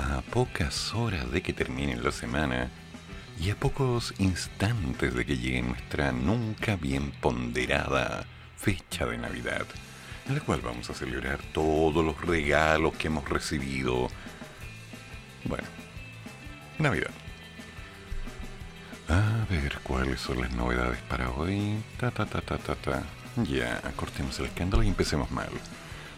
a pocas horas de que termine la semana y a pocos instantes de que llegue nuestra nunca bien ponderada fecha de Navidad, en la cual vamos a celebrar todos los regalos que hemos recibido. Bueno, Navidad. A ver cuáles son las novedades para hoy. Ta ta ta ta ta ta. Ya, cortemos el escándalo y empecemos mal.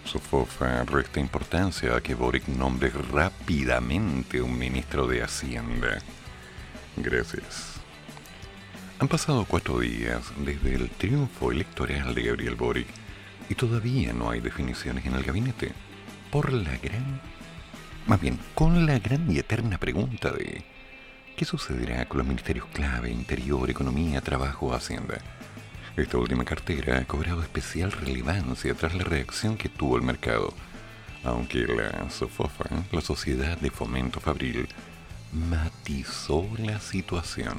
Sofofa resta importancia a que Boric nombre rápidamente un ministro de Hacienda. Gracias. Han pasado cuatro días desde el triunfo electoral de Gabriel Boric y todavía no hay definiciones en el gabinete. Por la gran... Más bien, con la gran y eterna pregunta de... ¿Qué sucederá con los ministerios clave, Interior, Economía, Trabajo, Hacienda? Esta última cartera ha cobrado especial relevancia tras la reacción que tuvo el mercado, aunque la SOFOFA, la Sociedad de Fomento Fabril, matizó la situación.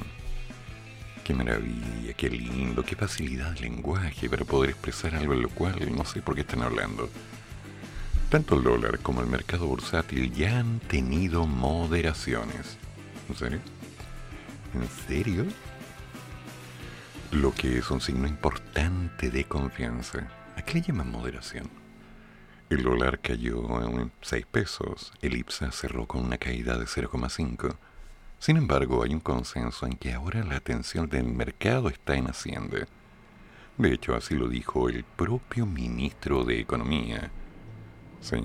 Qué maravilla, qué lindo, qué facilidad de lenguaje para poder expresar algo en lo cual no sé por qué están hablando. Tanto el dólar como el mercado bursátil ya han tenido moderaciones. ¿En serio? ¿En serio? Lo que es un signo importante de confianza. ¿A qué le llaman moderación? El dólar cayó en 6 pesos, el IPSA cerró con una caída de 0,5. Sin embargo, hay un consenso en que ahora la atención del mercado está en Hacienda. De hecho, así lo dijo el propio ministro de Economía. Sí,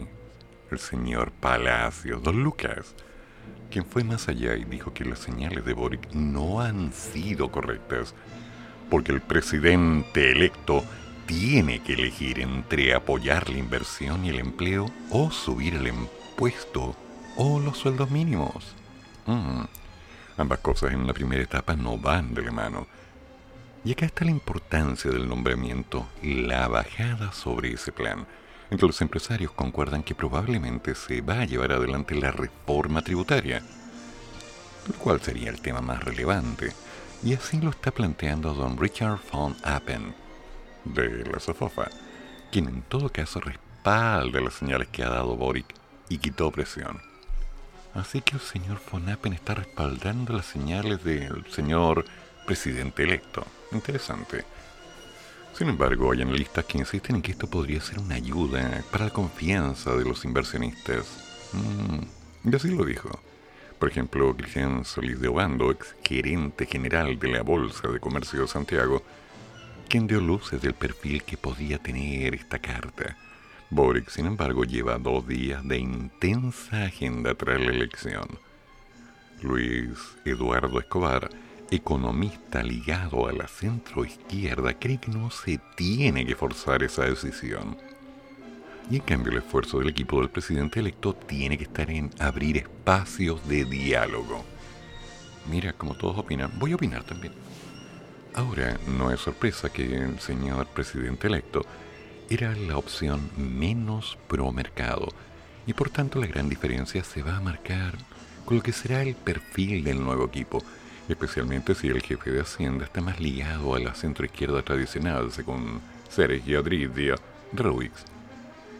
el señor Palacios, don Lucas, quien fue más allá y dijo que las señales de Boric no han sido correctas porque el presidente electo tiene que elegir entre apoyar la inversión y el empleo o subir el impuesto o los sueldos mínimos. Mm. Ambas cosas en la primera etapa no van de la mano. Y acá está la importancia del nombramiento, la bajada sobre ese plan, en que los empresarios concuerdan que probablemente se va a llevar adelante la reforma tributaria, lo cual sería el tema más relevante y así lo está planteando don Richard von Appen, de la Sofofa, quien en todo caso respalda las señales que ha dado Boric y quitó presión. Así que el señor von Appen está respaldando las señales del señor presidente electo. Interesante. Sin embargo, hay analistas que insisten en que esto podría ser una ayuda para la confianza de los inversionistas. Mm, y así lo dijo. Por ejemplo, Cristian Solís de Obando, ex gerente general de la Bolsa de Comercio de Santiago, quien dio luces del perfil que podía tener esta carta. Boric, sin embargo, lleva dos días de intensa agenda tras la elección. Luis Eduardo Escobar, economista ligado a la centroizquierda, cree que no se tiene que forzar esa decisión y en cambio el esfuerzo del equipo del presidente electo tiene que estar en abrir espacios de diálogo. Mira, como todos opinan, voy a opinar también. Ahora, no es sorpresa que el señor presidente electo era la opción menos pro mercado y por tanto la gran diferencia se va a marcar con lo que será el perfil del nuevo equipo, especialmente si el jefe de Hacienda está más ligado a la centroizquierda tradicional, según Sergio Adridia Ruiz.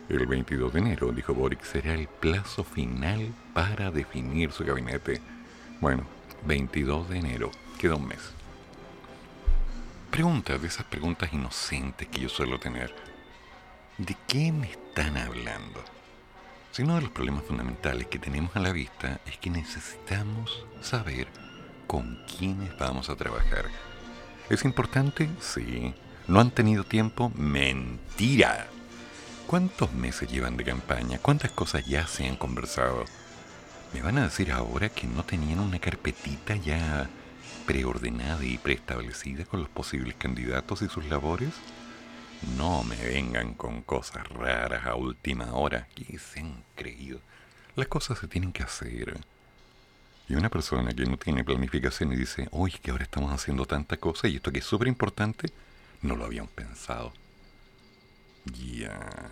El 22 de enero, dijo Boric, será el plazo final para definir su gabinete. Bueno, 22 de enero, queda un mes. Preguntas de esas preguntas inocentes que yo suelo tener. ¿De qué me están hablando? Si uno de los problemas fundamentales que tenemos a la vista es que necesitamos saber con quiénes vamos a trabajar. ¿Es importante? Sí. ¿No han tenido tiempo? Mentira. ¿Cuántos meses llevan de campaña? ¿Cuántas cosas ya se han conversado? ¿Me van a decir ahora que no tenían una carpetita ya preordenada y preestablecida con los posibles candidatos y sus labores? No me vengan con cosas raras a última hora, que se han creído. Las cosas se tienen que hacer. Y una persona que no tiene planificación y dice, uy, que ahora estamos haciendo tanta cosa y esto que es súper importante, no lo habían pensado. Ya.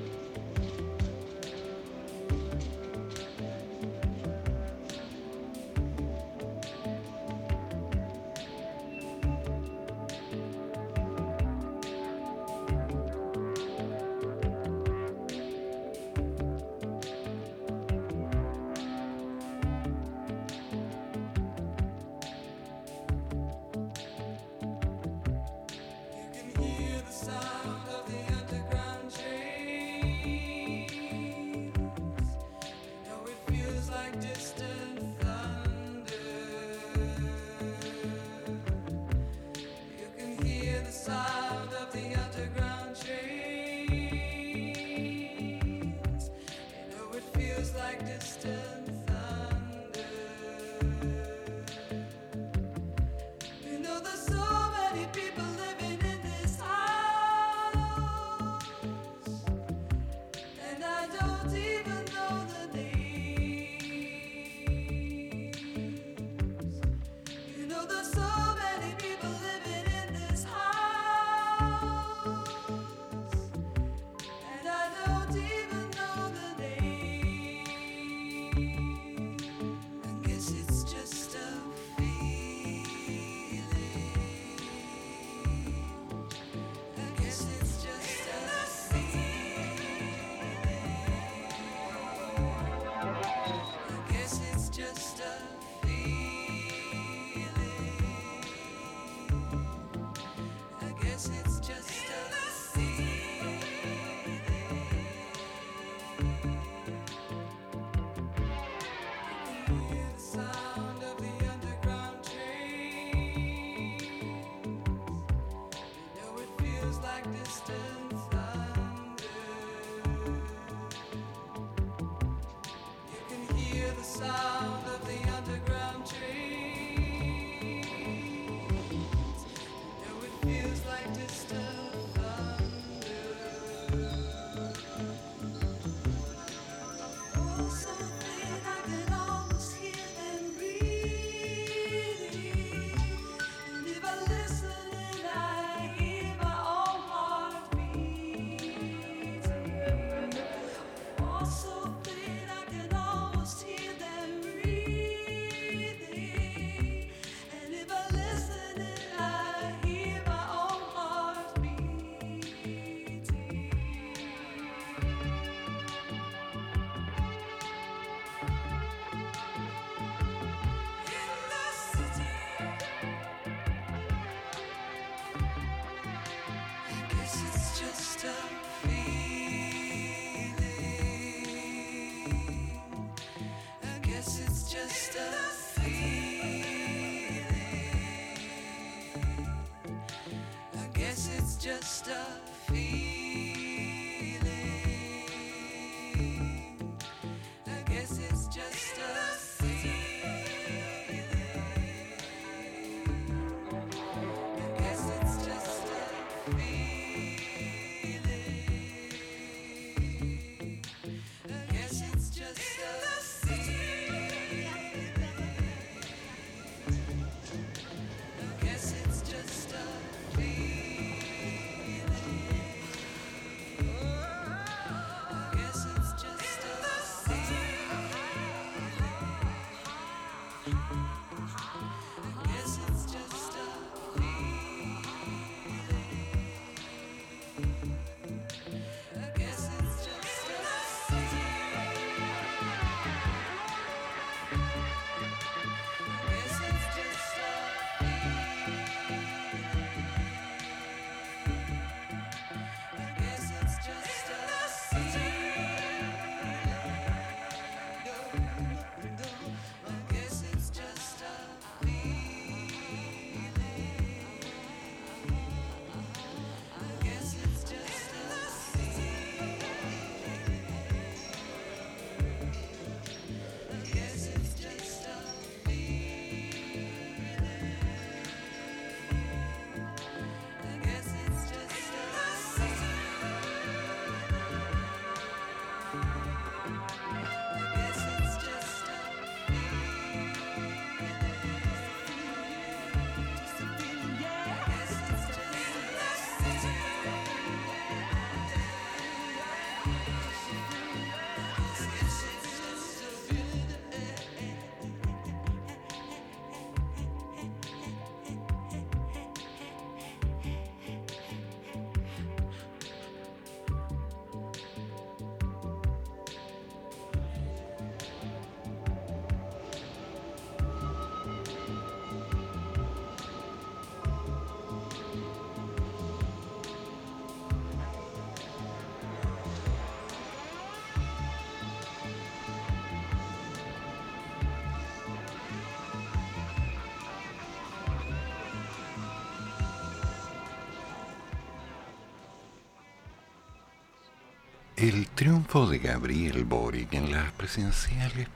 El triunfo de Gabriel Boric en las presidenciales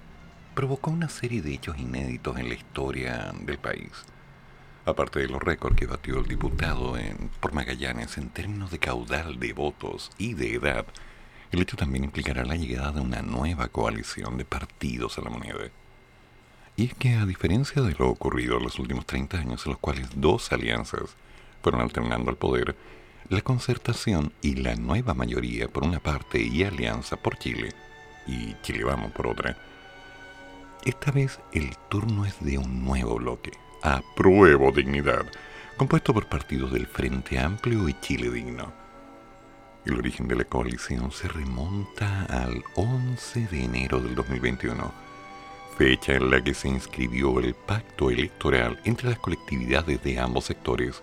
provocó una serie de hechos inéditos en la historia del país. Aparte de los récords que batió el diputado en, por Magallanes en términos de caudal de votos y de edad, el hecho también implicará la llegada de una nueva coalición de partidos a la moneda. Y es que a diferencia de lo ocurrido en los últimos 30 años en los cuales dos alianzas fueron alternando el poder, la concertación y la nueva mayoría por una parte y alianza por Chile, y Chile Vamos por otra, esta vez el turno es de un nuevo bloque, Apruebo Dignidad, compuesto por partidos del Frente Amplio y Chile Digno. El origen de la coalición se remonta al 11 de enero del 2021, fecha en la que se inscribió el pacto electoral entre las colectividades de ambos sectores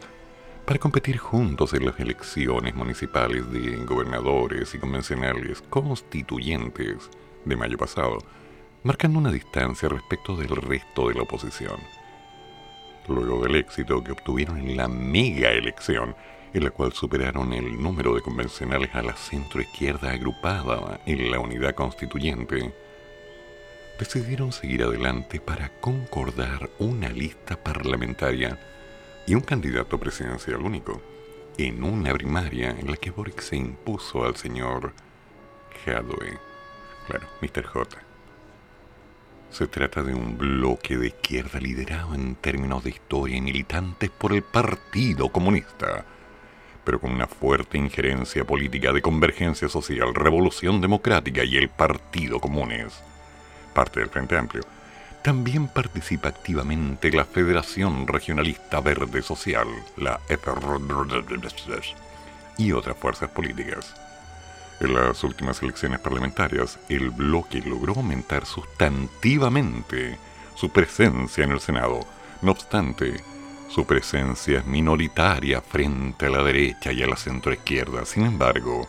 para competir juntos en las elecciones municipales de gobernadores y convencionales constituyentes de mayo pasado, marcando una distancia respecto del resto de la oposición. Luego del éxito que obtuvieron en la mega elección, en la cual superaron el número de convencionales a la centroizquierda agrupada en la unidad constituyente, decidieron seguir adelante para concordar una lista parlamentaria y un candidato presidencial único, en una primaria en la que Boric se impuso al señor Hadwe, claro, Mr. J. Se trata de un bloque de izquierda liderado en términos de historia y militantes por el Partido Comunista, pero con una fuerte injerencia política de convergencia social, revolución democrática y el Partido Comunes, parte del Frente Amplio también participa activamente la Federación Regionalista Verde Social, la FRDS, y otras fuerzas políticas. En las últimas elecciones parlamentarias, el bloque logró aumentar sustantivamente su presencia en el Senado. No obstante, su presencia es minoritaria frente a la derecha y a la centroizquierda. Sin embargo,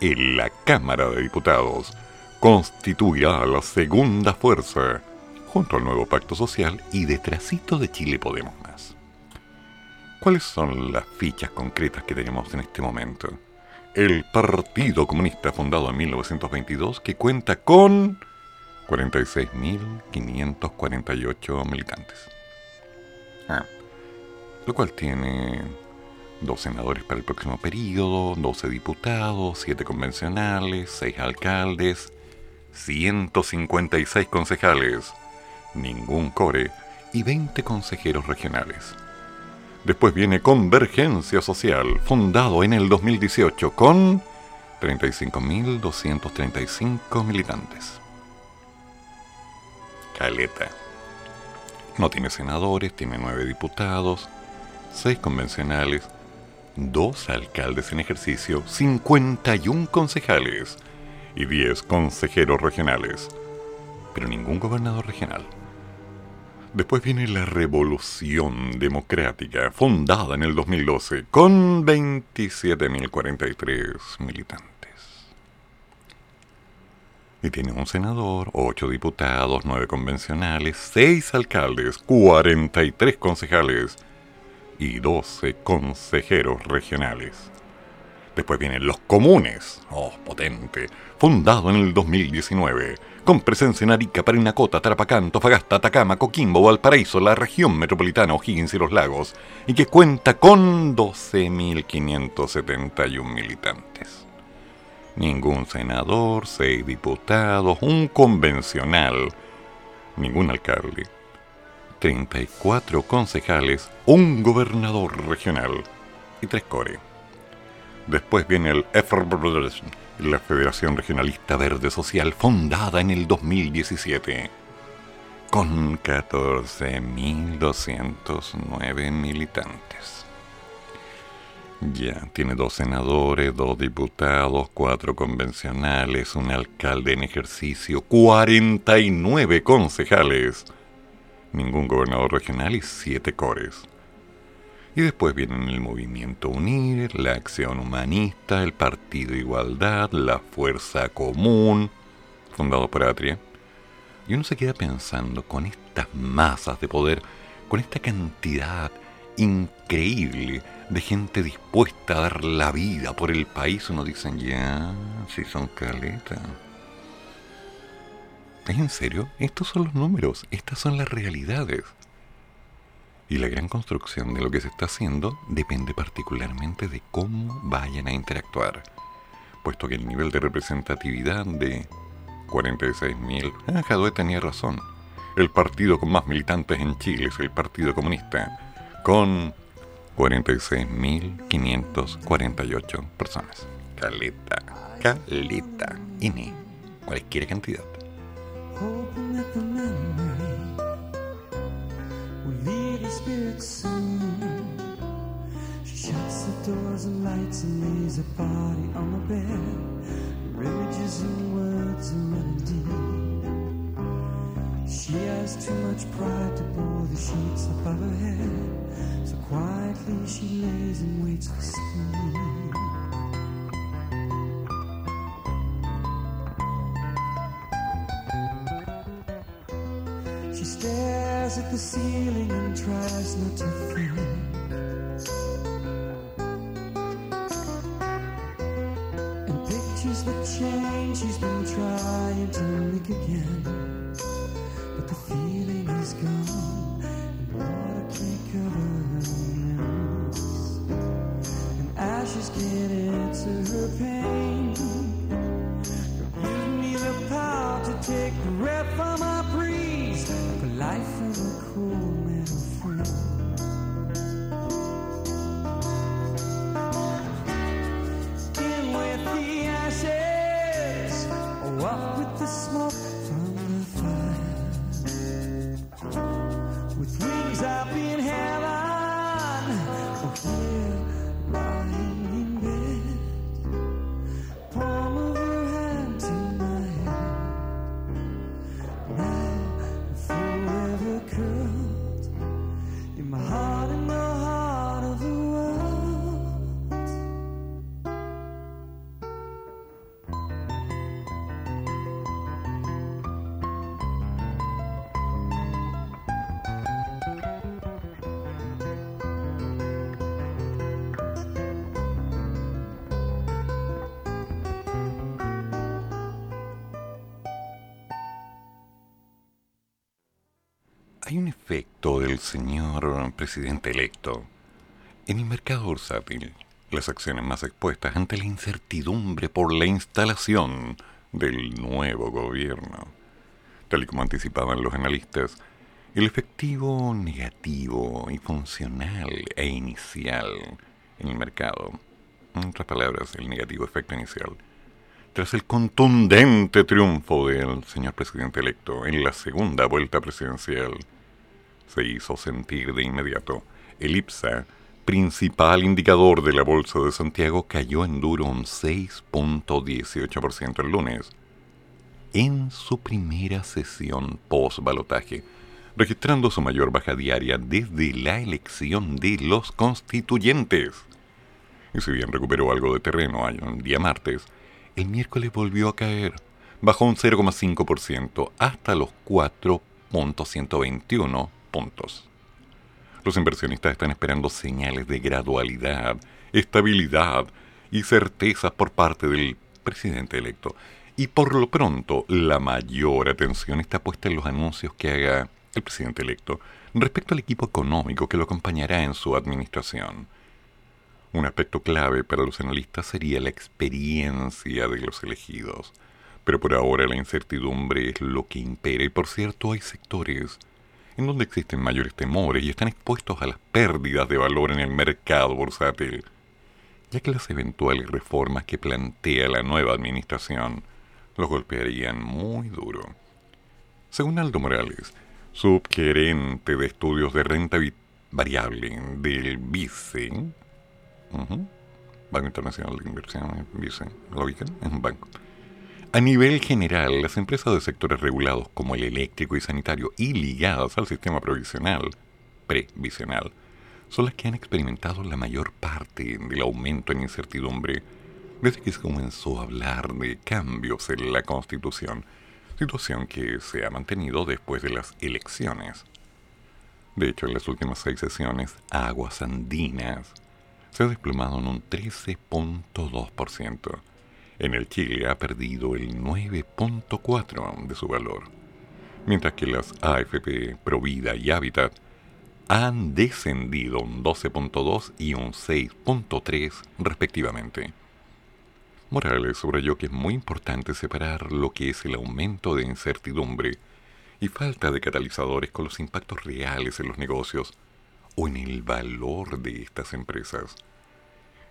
en la Cámara de Diputados constituirá la segunda fuerza junto al nuevo pacto social y detrásito de Chile Podemos Más. ¿Cuáles son las fichas concretas que tenemos en este momento? El Partido Comunista fundado en 1922 que cuenta con 46.548 militantes. Ah, lo cual tiene dos senadores para el próximo periodo, 12 diputados, 7 convencionales, 6 alcaldes, 156 concejales, ningún core y 20 consejeros regionales. Después viene Convergencia Social, fundado en el 2018 con 35.235 militantes. Caleta. No tiene senadores, tiene 9 diputados, 6 convencionales, 2 alcaldes en ejercicio, 51 concejales y 10 consejeros regionales, pero ningún gobernador regional. Después viene la Revolución Democrática, fundada en el 2012, con 27.043 militantes. Y tiene un senador, 8 diputados, 9 convencionales, 6 alcaldes, 43 concejales y 12 consejeros regionales. Después vienen los comunes, oh, potente, fundado en el 2019 con presencia en Arica, Parinacota, Tarapacá, Tofagasta, Atacama, Coquimbo, Valparaíso, la región metropolitana O'Higgins y los lagos, y que cuenta con 12.571 militantes. Ningún senador, seis diputados, un convencional, ningún alcalde, 34 concejales, un gobernador regional y tres core. Después viene el FR, la Federación Regionalista Verde Social, fundada en el 2017, con 14.209 militantes. Ya, tiene dos senadores, dos diputados, cuatro convencionales, un alcalde en ejercicio, 49 concejales, ningún gobernador regional y siete cores. Y después vienen el Movimiento Unir, la Acción Humanista, el Partido Igualdad, la Fuerza Común, fundado por Atria. Y uno se queda pensando con estas masas de poder, con esta cantidad increíble de gente dispuesta a dar la vida por el país, uno dice, ya, si son caletas. ¿Es en serio? Estos son los números, estas son las realidades. Y la gran construcción de lo que se está haciendo depende particularmente de cómo vayan a interactuar, puesto que el nivel de representatividad de 46.000, ah, Jadwe tenía razón, el partido con más militantes en Chile es el Partido Comunista, con 46.548 personas. Caleta, caleta, INE, cualquier cantidad. Soon. She shuts the doors and lights and lays a body on the bed. Her images and words are running deep. She has too much pride to pull the sheets above her head. So quietly she lays and waits for sleep. Stares at the ceiling and tries not to think. And pictures the change she's been trying to make again. Presidente electo. En el mercado bursátil, las acciones más expuestas ante la incertidumbre por la instalación del nuevo gobierno. Tal y como anticipaban los analistas, el efectivo negativo y funcional e inicial en el mercado, en otras palabras, el negativo efecto inicial, tras el contundente triunfo del señor presidente electo en la segunda vuelta presidencial, se hizo sentir de inmediato. El IPSA, principal indicador de la Bolsa de Santiago, cayó en duro un 6.18% el lunes, en su primera sesión post-balotaje, registrando su mayor baja diaria desde la elección de los constituyentes. Y si bien recuperó algo de terreno el día martes, el miércoles volvió a caer, bajó un 0,5% hasta los 4.121 puntos. Los inversionistas están esperando señales de gradualidad, estabilidad y certezas por parte del presidente electo. Y por lo pronto, la mayor atención está puesta en los anuncios que haga el presidente electo respecto al equipo económico que lo acompañará en su administración. Un aspecto clave para los analistas sería la experiencia de los elegidos. Pero por ahora la incertidumbre es lo que impera y por cierto hay sectores en donde existen mayores temores y están expuestos a las pérdidas de valor en el mercado bursátil. ya que las eventuales reformas que plantea la nueva administración los golpearían muy duro. Según Aldo Morales, subgerente de estudios de renta variable del BICE, Banco Internacional de Inversión, BICE, ¿lo ubican? Es un banco. A nivel general, las empresas de sectores regulados como el eléctrico y sanitario y ligadas al sistema provisional, previsional, son las que han experimentado la mayor parte del aumento en incertidumbre desde que se comenzó a hablar de cambios en la Constitución, situación que se ha mantenido después de las elecciones. De hecho, en las últimas seis sesiones, Aguas Andinas se ha desplomado en un 13.2%. En el Chile ha perdido el 9.4% de su valor, mientras que las AFP Provida y Habitat han descendido un 12.2 y un 6.3 respectivamente. Morales subrayó que es muy importante separar lo que es el aumento de incertidumbre y falta de catalizadores con los impactos reales en los negocios o en el valor de estas empresas.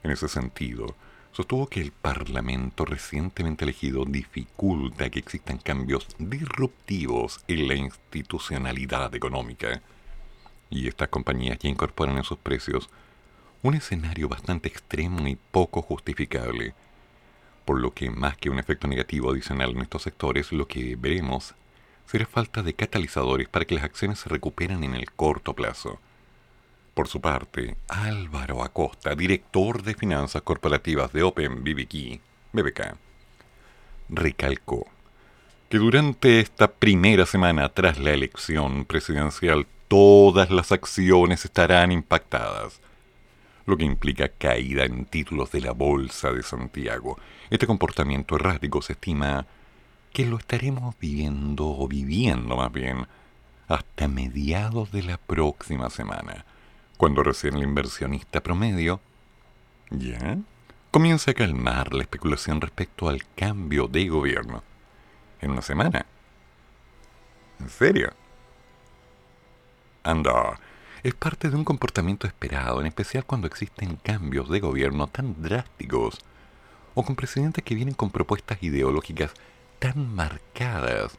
En ese sentido, sostuvo que el Parlamento recientemente elegido dificulta que existan cambios disruptivos en la institucionalidad económica y estas compañías ya incorporan en sus precios un escenario bastante extremo y poco justificable, por lo que más que un efecto negativo adicional en estos sectores, lo que veremos será falta de catalizadores para que las acciones se recuperen en el corto plazo. Por su parte, Álvaro Acosta, director de finanzas corporativas de Open BBK, BBK recalcó que durante esta primera semana tras la elección presidencial todas las acciones estarán impactadas, lo que implica caída en títulos de la Bolsa de Santiago. Este comportamiento errático se estima que lo estaremos viviendo o viviendo más bien hasta mediados de la próxima semana, cuando recién el inversionista promedio ya comienza a calmar la especulación respecto al cambio de gobierno. En una semana. ¿En serio? Anda, es parte de un comportamiento esperado, en especial cuando existen cambios de gobierno tan drásticos o con presidentes que vienen con propuestas ideológicas tan marcadas,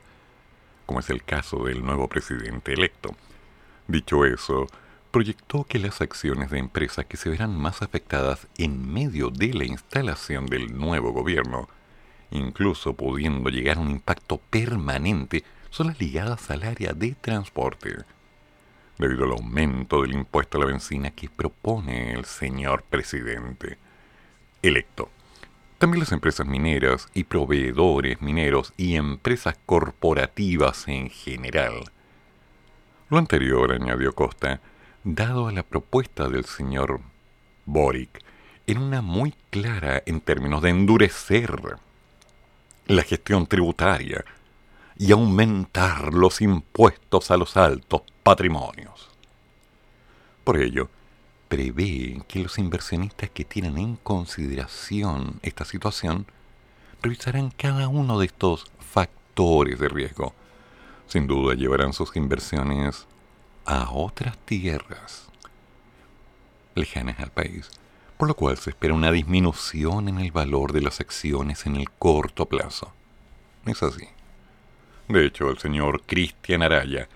como es el caso del nuevo presidente electo. Dicho eso, proyectó que las acciones de empresas que se verán más afectadas en medio de la instalación del nuevo gobierno, incluso pudiendo llegar a un impacto permanente, son las ligadas al área de transporte debido al aumento del impuesto a la benzina que propone el señor presidente electo. También las empresas mineras y proveedores mineros y empresas corporativas en general. Lo anterior, añadió Costa, dado a la propuesta del señor Boric, en una muy clara en términos de endurecer la gestión tributaria y aumentar los impuestos a los altos patrimonios. Por ello, prevé que los inversionistas que tienen en consideración esta situación revisarán cada uno de estos factores de riesgo. Sin duda llevarán sus inversiones a otras tierras lejanas al país, por lo cual se espera una disminución en el valor de las acciones en el corto plazo. Es así. De hecho, el señor Cristian Araya,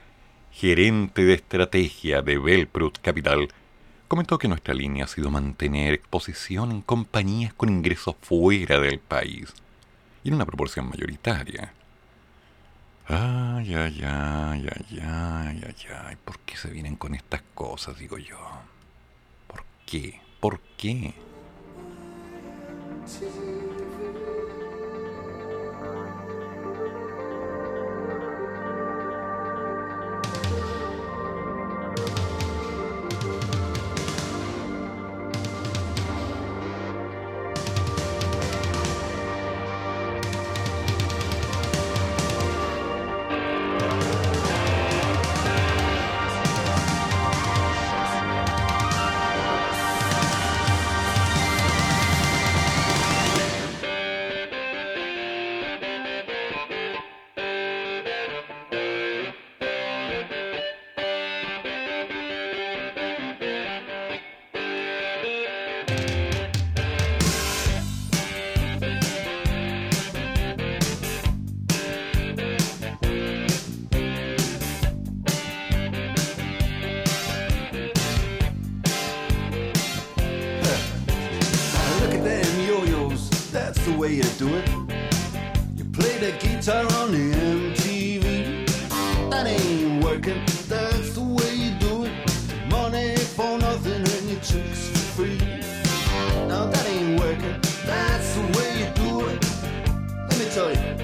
gerente de estrategia de Belprut Capital, comentó que nuestra línea ha sido mantener exposición en compañías con ingresos fuera del país y en una proporción mayoritaria. Ay, ay, ay, ay, ay, ay, ay, ¿por qué se vienen con estas cosas, digo yo? ¿Por qué? ¿Por qué? On MTV. That ain't working, that's the way you do it. Money for nothing and your chicks for free. Now that ain't working, that's the way you do it. Let me tell you,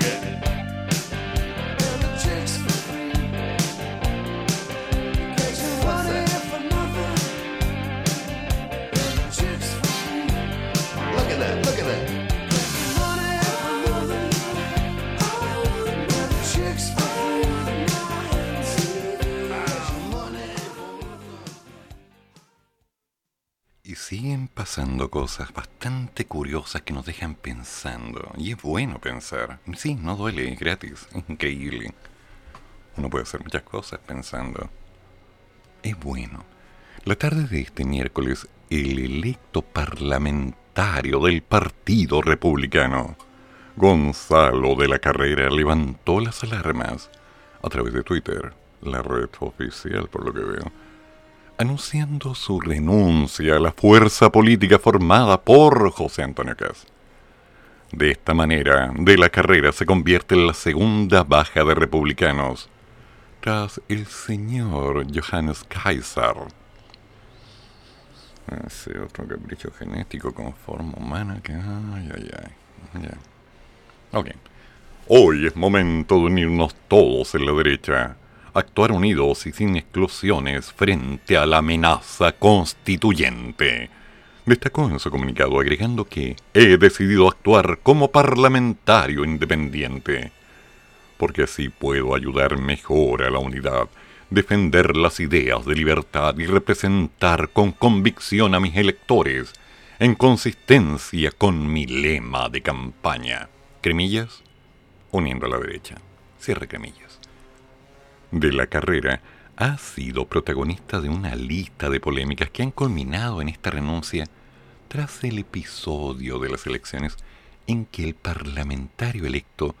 Y siguen pasando cosas bastante curiosas que nos dejan pensando. Y es bueno pensar. Sí, no duele, es gratis, increíble. Uno puede hacer muchas cosas pensando. Es bueno. La tarde de este miércoles, el electo parlamentario del Partido Republicano, Gonzalo de la Carrera, levantó las alarmas a través de Twitter, la red oficial por lo que veo anunciando su renuncia a la fuerza política formada por José Antonio Caz. De esta manera, de la carrera se convierte en la segunda baja de republicanos, tras el señor Johannes Kaiser. Ese otro capricho genético con forma humana que... Ay, ay, ay. Ya. Ok. Hoy es momento de unirnos todos en la derecha actuar unidos y sin exclusiones frente a la amenaza constituyente. Destacó en su comunicado agregando que he decidido actuar como parlamentario independiente, porque así puedo ayudar mejor a la unidad, defender las ideas de libertad y representar con convicción a mis electores, en consistencia con mi lema de campaña. Cremillas, uniendo a la derecha. Cierre cremillas de la carrera ha sido protagonista de una lista de polémicas que han culminado en esta renuncia tras el episodio de las elecciones en que el parlamentario electo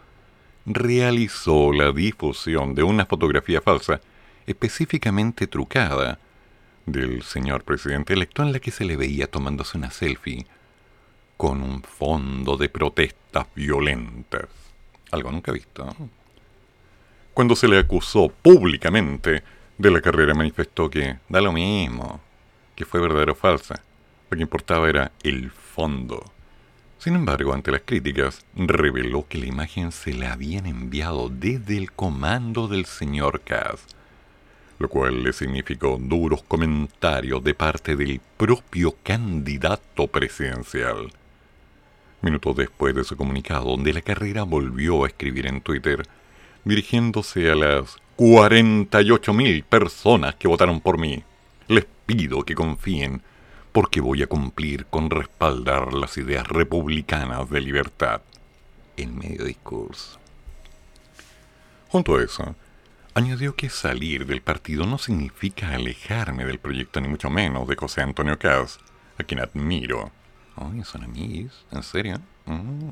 realizó la difusión de una fotografía falsa específicamente trucada del señor presidente electo en la que se le veía tomándose una selfie con un fondo de protestas violentas. Algo nunca visto. ¿no? Cuando se le acusó públicamente de la carrera manifestó que da lo mismo, que fue verdadero o falsa. Lo que importaba era el fondo. Sin embargo, ante las críticas, reveló que la imagen se la habían enviado desde el comando del señor Kass, lo cual le significó duros comentarios de parte del propio candidato presidencial. Minutos después de su comunicado, de la carrera volvió a escribir en Twitter, dirigiéndose a las 48.000 personas que votaron por mí. Les pido que confíen porque voy a cumplir con respaldar las ideas republicanas de libertad en medio discurso. Junto a eso, añadió que salir del partido no significa alejarme del proyecto ni mucho menos de José Antonio Caz, a quien admiro. Ay, son amigos, ¿en serio? Mm.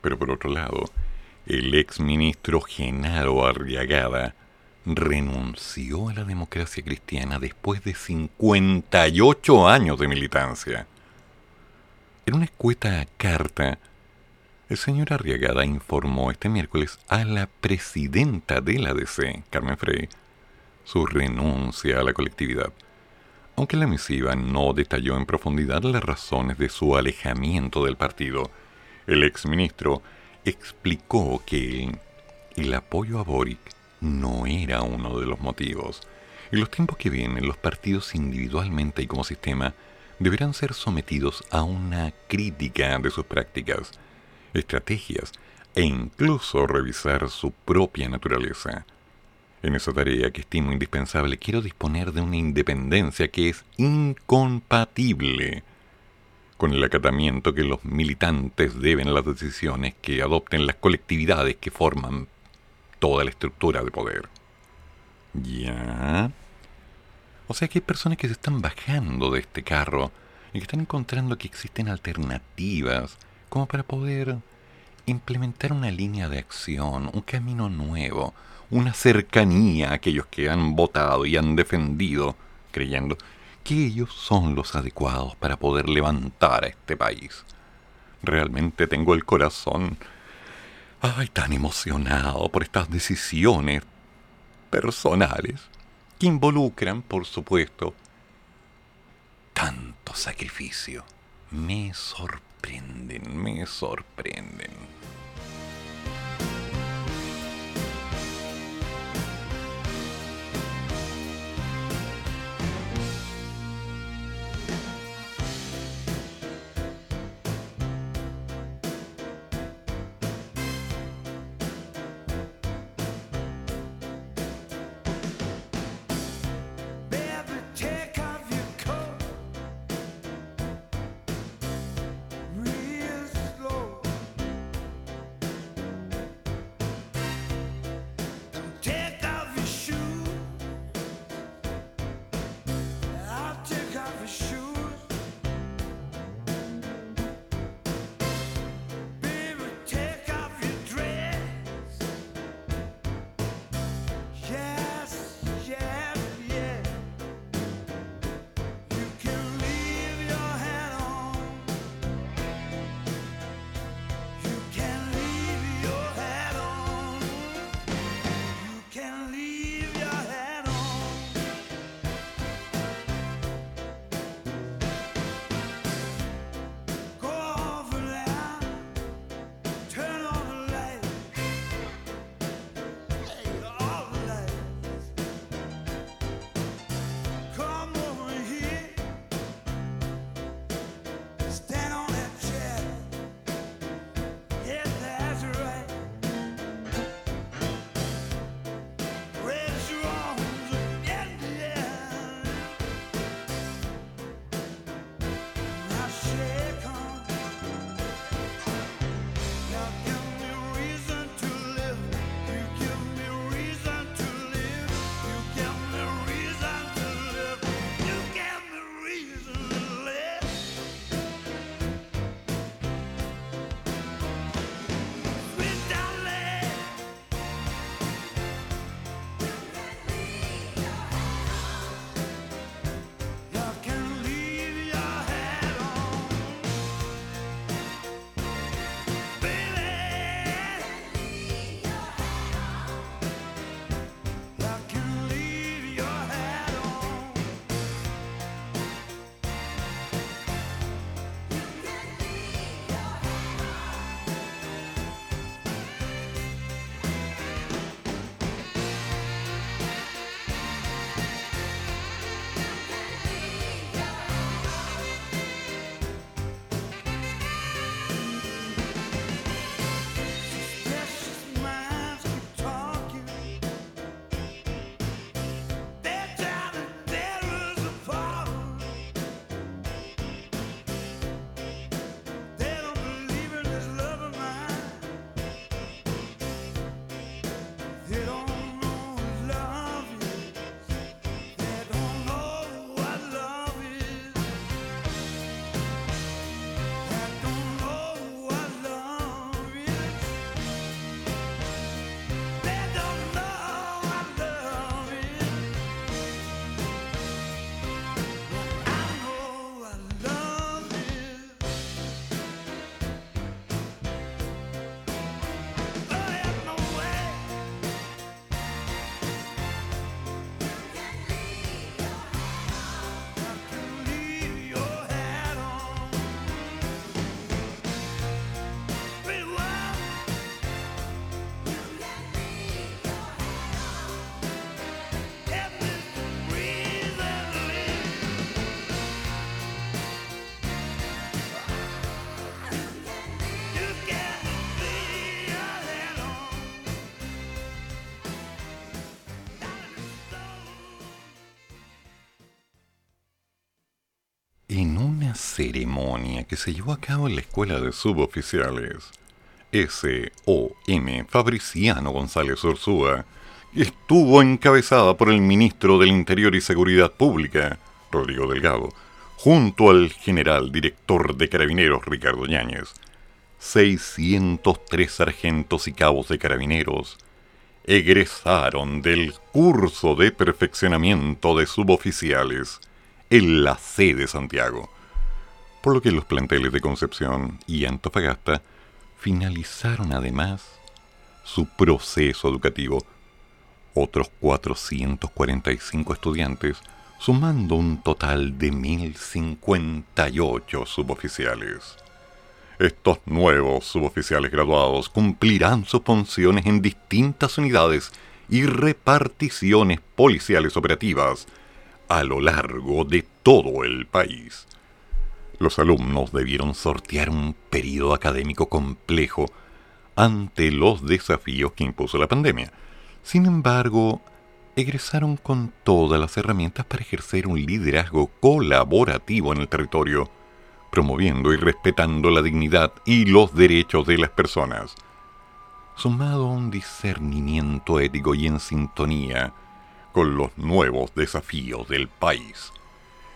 Pero por otro lado, el ex ministro Genaro Arriagada renunció a la democracia cristiana después de 58 años de militancia. En una escueta carta, el señor Arriagada informó este miércoles a la presidenta de la DC, Carmen Frey, su renuncia a la colectividad, aunque la misiva no detalló en profundidad las razones de su alejamiento del partido. El exministro explicó que el apoyo a Boric no era uno de los motivos. En los tiempos que vienen, los partidos individualmente y como sistema deberán ser sometidos a una crítica de sus prácticas, estrategias e incluso revisar su propia naturaleza. En esa tarea que estimo indispensable quiero disponer de una independencia que es incompatible con el acatamiento que los militantes deben a las decisiones que adopten las colectividades que forman toda la estructura de poder. Ya. O sea que hay personas que se están bajando de este carro y que están encontrando que existen alternativas como para poder implementar una línea de acción, un camino nuevo, una cercanía a aquellos que han votado y han defendido, creyendo que ellos son los adecuados para poder levantar a este país. Realmente tengo el corazón ay, tan emocionado por estas decisiones personales que involucran, por supuesto, tanto sacrificio. Me sorprenden, me sorprenden. En una ceremonia que se llevó a cabo en la Escuela de Suboficiales, S.O.M. Fabriciano González Ursúa, estuvo encabezada por el ministro del Interior y Seguridad Pública, Rodrigo Delgado, junto al general director de Carabineros, Ricardo Yáñez, 603 sargentos y cabos de carabineros egresaron del curso de perfeccionamiento de suboficiales en la sede de Santiago, por lo que los planteles de Concepción y Antofagasta finalizaron además su proceso educativo. Otros 445 estudiantes, sumando un total de 1058 suboficiales. Estos nuevos suboficiales graduados cumplirán sus funciones en distintas unidades y reparticiones policiales operativas a lo largo de todo el país. Los alumnos debieron sortear un periodo académico complejo ante los desafíos que impuso la pandemia. Sin embargo, egresaron con todas las herramientas para ejercer un liderazgo colaborativo en el territorio, promoviendo y respetando la dignidad y los derechos de las personas, sumado a un discernimiento ético y en sintonía con los nuevos desafíos del país.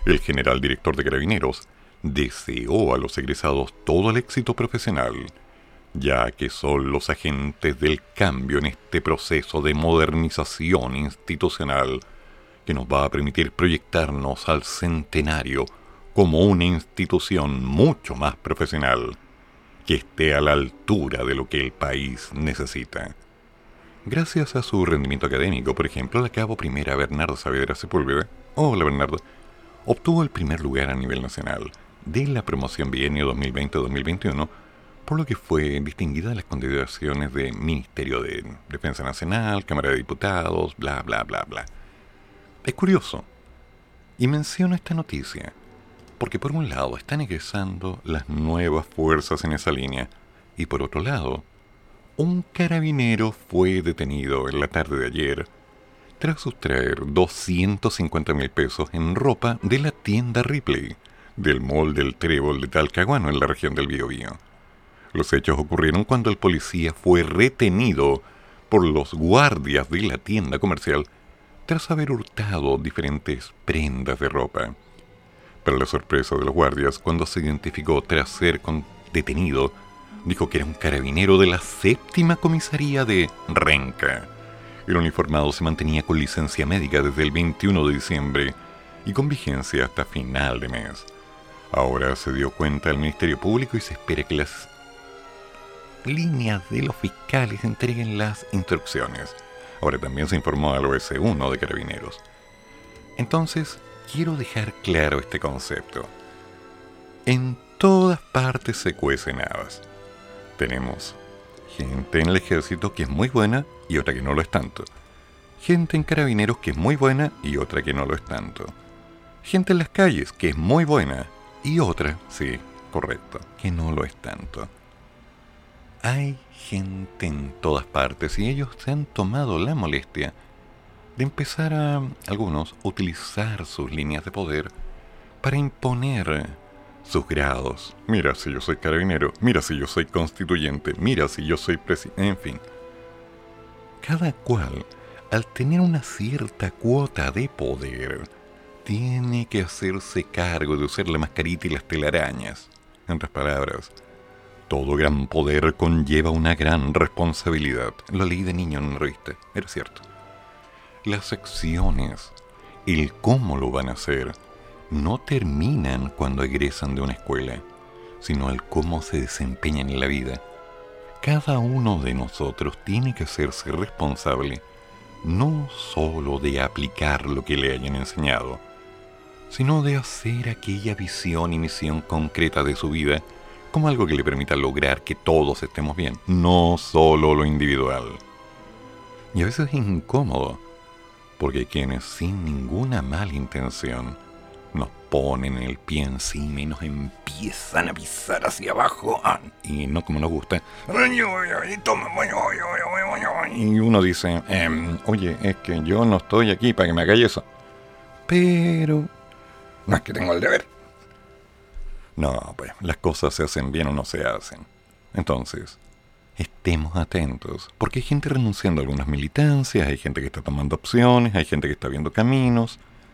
El general director de Carabineros deseó a los egresados todo el éxito profesional, ya que son los agentes del cambio en este proceso de modernización institucional que nos va a permitir proyectarnos al centenario como una institución mucho más profesional, que esté a la altura de lo que el país necesita. Gracias a su rendimiento académico, por ejemplo, la cabo primera Bernardo Saavedra Sepúlveda, hola Bernardo, obtuvo el primer lugar a nivel nacional de la promoción bienio 2020-2021, por lo que fue distinguida de las consideraciones de Ministerio de Defensa Nacional, Cámara de Diputados, bla, bla, bla, bla. Es curioso, y menciono esta noticia, porque por un lado están egresando las nuevas fuerzas en esa línea, y por otro lado, un carabinero fue detenido en la tarde de ayer tras sustraer 250 mil pesos en ropa de la tienda Ripley del mall del Trébol de Talcahuano en la región del Biobío. Los hechos ocurrieron cuando el policía fue retenido por los guardias de la tienda comercial tras haber hurtado diferentes prendas de ropa. Para la sorpresa de los guardias, cuando se identificó tras ser detenido, dijo que era un carabinero de la séptima comisaría de Renca. El uniformado se mantenía con licencia médica desde el 21 de diciembre y con vigencia hasta final de mes. Ahora se dio cuenta el Ministerio Público y se espera que las líneas de los fiscales entreguen las instrucciones. Ahora también se informó al OS1 de Carabineros. Entonces, quiero dejar claro este concepto. En todas partes se cuecen habas tenemos gente en el ejército que es muy buena y otra que no lo es tanto. Gente en carabineros que es muy buena y otra que no lo es tanto. Gente en las calles que es muy buena y otra, sí, correcto, que no lo es tanto. Hay gente en todas partes y ellos se han tomado la molestia de empezar a, algunos, utilizar sus líneas de poder para imponer sus grados. Mira si yo soy carabinero, mira si yo soy constituyente, mira si yo soy presidente, en fin. Cada cual, al tener una cierta cuota de poder, tiene que hacerse cargo de usar la mascarita y las telarañas. En otras palabras, todo gran poder conlleva una gran responsabilidad. Lo leí de niño en una revista, era cierto. Las acciones, el cómo lo van a hacer, no terminan cuando egresan de una escuela, sino al cómo se desempeñan en la vida. Cada uno de nosotros tiene que hacerse responsable no sólo de aplicar lo que le hayan enseñado, sino de hacer aquella visión y misión concreta de su vida como algo que le permita lograr que todos estemos bien, no solo lo individual. Y a veces es incómodo, porque quienes sin ninguna mala intención ponen el pie encima y nos empiezan a pisar hacia abajo. Ah, y no como nos gusta. Y uno dice, em, oye, es que yo no estoy aquí para que me hagáis eso. Pero no es que tengo el deber. No, pues las cosas se hacen bien o no se hacen. Entonces, estemos atentos, porque hay gente renunciando a algunas militancias, hay gente que está tomando opciones, hay gente que está viendo caminos,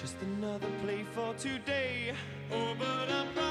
Just another play for today. Oh, but I'm.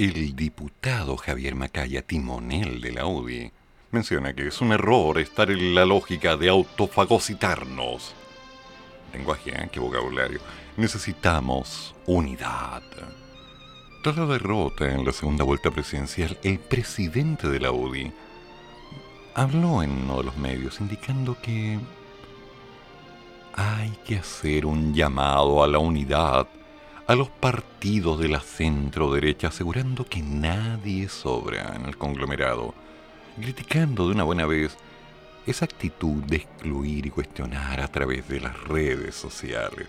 El diputado Javier Macaya, timonel de la UDI, menciona que es un error estar en la lógica de autofagocitarnos. Lenguaje, ¿eh? ¿Qué vocabulario? Necesitamos unidad. Tras la derrota en la segunda vuelta presidencial, el presidente de la UDI habló en uno de los medios indicando que hay que hacer un llamado a la unidad a los partidos de la centro derecha asegurando que nadie sobra en el conglomerado, criticando de una buena vez esa actitud de excluir y cuestionar a través de las redes sociales.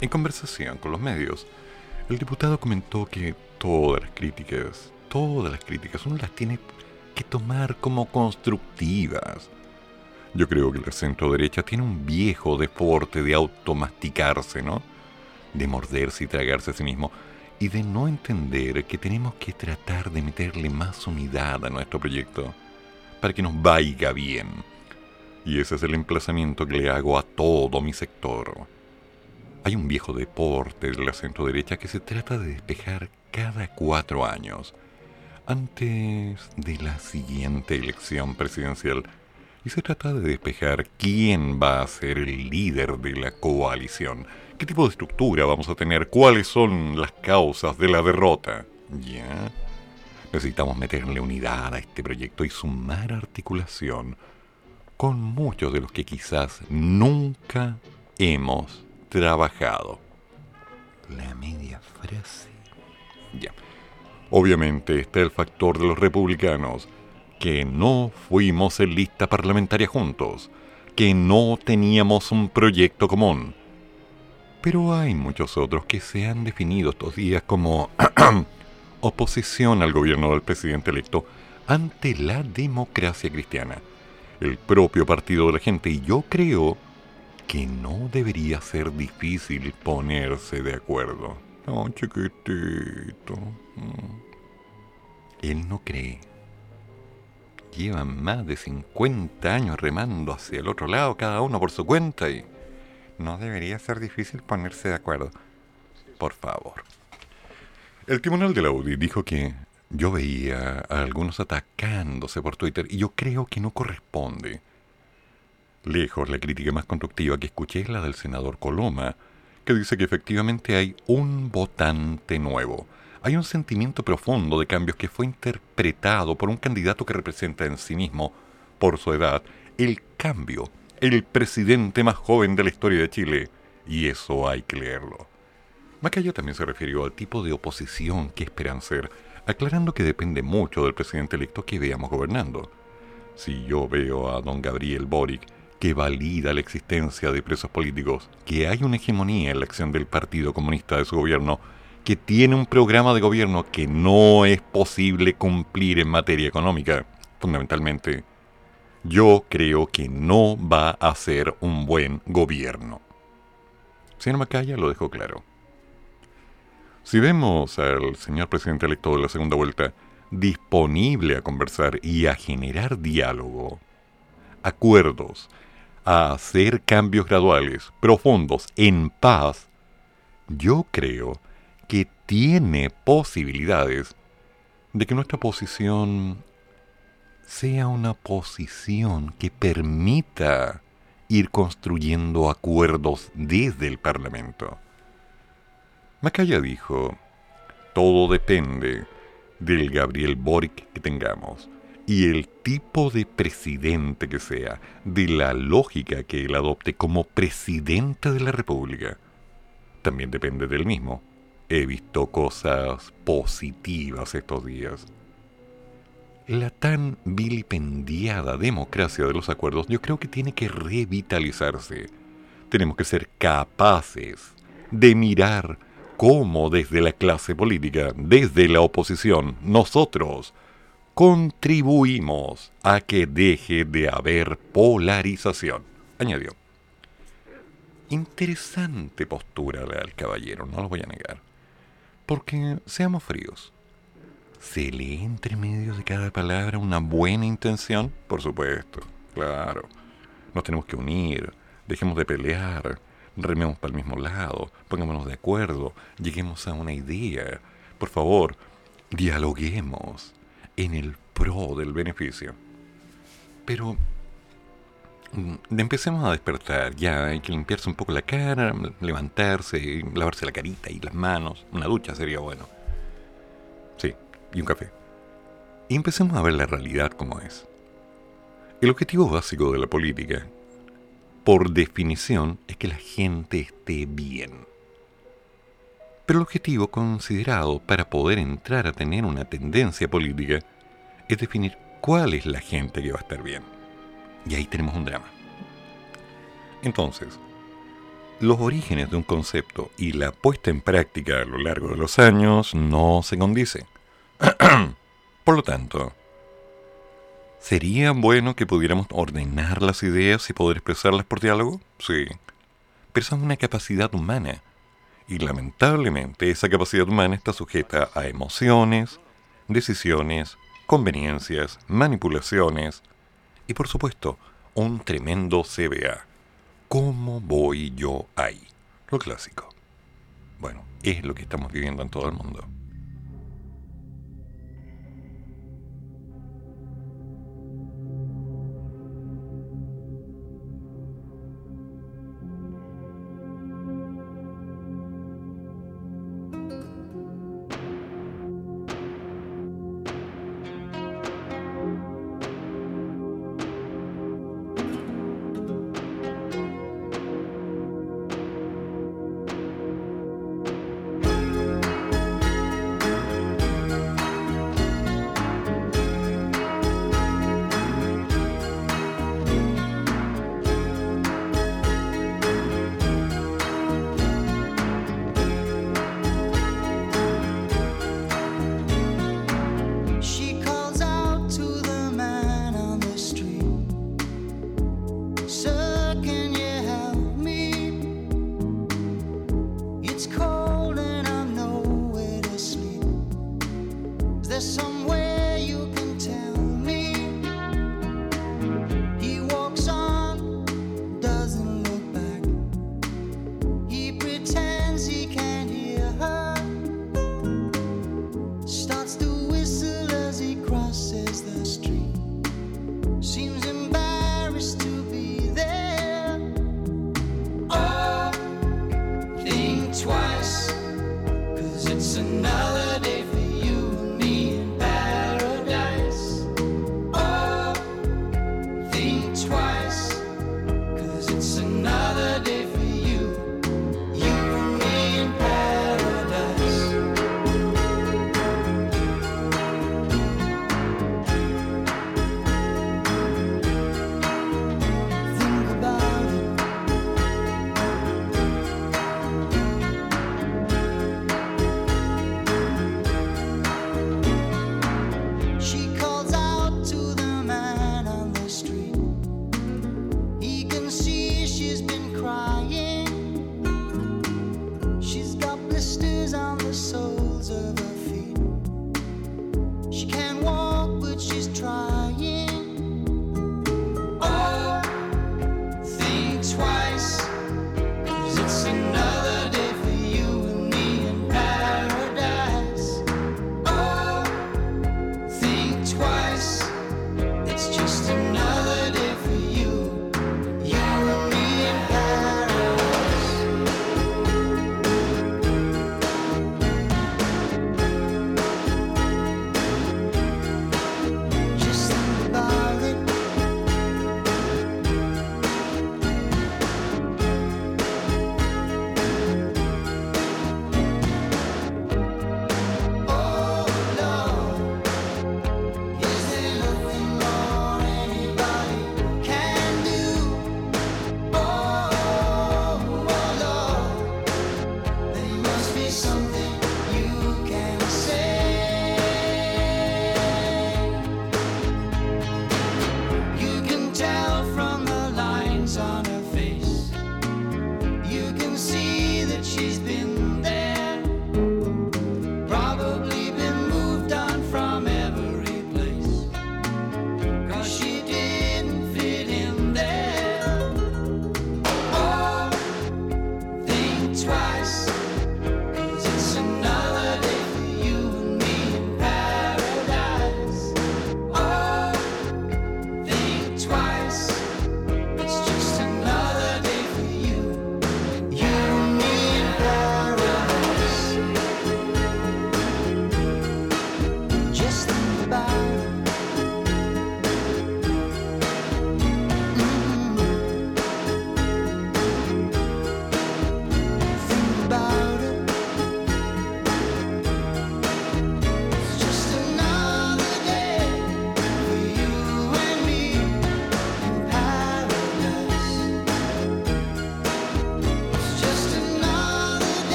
En conversación con los medios, el diputado comentó que todas las críticas, todas las críticas, uno las tiene que tomar como constructivas. Yo creo que la centro derecha tiene un viejo deporte de automasticarse, ¿no? De morderse y tragarse a sí mismo. y de no entender que tenemos que tratar de meterle más unidad a nuestro proyecto para que nos vaya bien. Y ese es el emplazamiento que le hago a todo mi sector. Hay un viejo deporte de la centro derecha que se trata de despejar cada cuatro años, antes de la siguiente elección presidencial, y se trata de despejar quién va a ser el líder de la coalición, qué tipo de estructura vamos a tener, cuáles son las causas de la derrota. ¿Ya? Necesitamos meterle unidad a este proyecto y sumar articulación con muchos de los que quizás nunca hemos trabajado. La media frase. Ya. Obviamente está el factor de los republicanos, que no fuimos en lista parlamentaria juntos, que no teníamos un proyecto común. Pero hay muchos otros que se han definido estos días como oposición al gobierno del presidente electo ante la democracia cristiana, el propio partido de la gente, y yo creo que no debería ser difícil ponerse de acuerdo. No, chiquitito. Mm. Él no cree. Llevan más de 50 años remando hacia el otro lado, cada uno por su cuenta, y no debería ser difícil ponerse de acuerdo. Por favor. El tribunal de la UDI dijo que yo veía a algunos atacándose por Twitter y yo creo que no corresponde. Lejos la crítica más constructiva que escuché es la del senador Coloma, que dice que efectivamente hay un votante nuevo. Hay un sentimiento profundo de cambios que fue interpretado por un candidato que representa en sí mismo, por su edad, el cambio, el presidente más joven de la historia de Chile. Y eso hay que leerlo. Macaya también se refirió al tipo de oposición que esperan ser, aclarando que depende mucho del presidente electo que veamos gobernando. Si yo veo a don Gabriel Boric, que valida la existencia de presos políticos, que hay una hegemonía en la acción del Partido Comunista de su gobierno, que tiene un programa de gobierno que no es posible cumplir en materia económica, fundamentalmente, yo creo que no va a ser un buen gobierno. Señor Macaya lo dejó claro. Si vemos al señor presidente electo de la segunda vuelta disponible a conversar y a generar diálogo, acuerdos, a hacer cambios graduales, profundos, en paz, yo creo que tiene posibilidades de que nuestra posición sea una posición que permita ir construyendo acuerdos desde el Parlamento. Macaya dijo, todo depende del Gabriel Boric que tengamos y el tipo de presidente que sea, de la lógica que él adopte como presidente de la República. También depende del mismo. He visto cosas positivas estos días. La tan vilipendiada democracia de los acuerdos yo creo que tiene que revitalizarse. Tenemos que ser capaces de mirar cómo desde la clase política, desde la oposición, nosotros, contribuimos a que deje de haber polarización, añadió. Interesante postura la caballero, no lo voy a negar. Porque, seamos fríos, ¿se lee entre medio de cada palabra una buena intención? Por supuesto, claro. Nos tenemos que unir, dejemos de pelear, rememos para el mismo lado, pongámonos de acuerdo, lleguemos a una idea. Por favor, dialoguemos en el pro del beneficio. Pero mm, empecemos a despertar, ya hay que limpiarse un poco la cara, levantarse, lavarse la carita y las manos, una ducha sería bueno. Y un café. Y empecemos a ver la realidad como es. El objetivo básico de la política, por definición, es que la gente esté bien. Pero el objetivo considerado para poder entrar a tener una tendencia política es definir cuál es la gente que va a estar bien. Y ahí tenemos un drama. Entonces, los orígenes de un concepto y la puesta en práctica a lo largo de los años no se condicen. Por lo tanto, ¿sería bueno que pudiéramos ordenar las ideas y poder expresarlas por diálogo? Sí. Pero esa es una capacidad humana. Y lamentablemente esa capacidad humana está sujeta a emociones, decisiones, conveniencias, manipulaciones y por supuesto un tremendo CBA. ¿Cómo voy yo ahí? Lo clásico. Bueno, es lo que estamos viviendo en todo el mundo.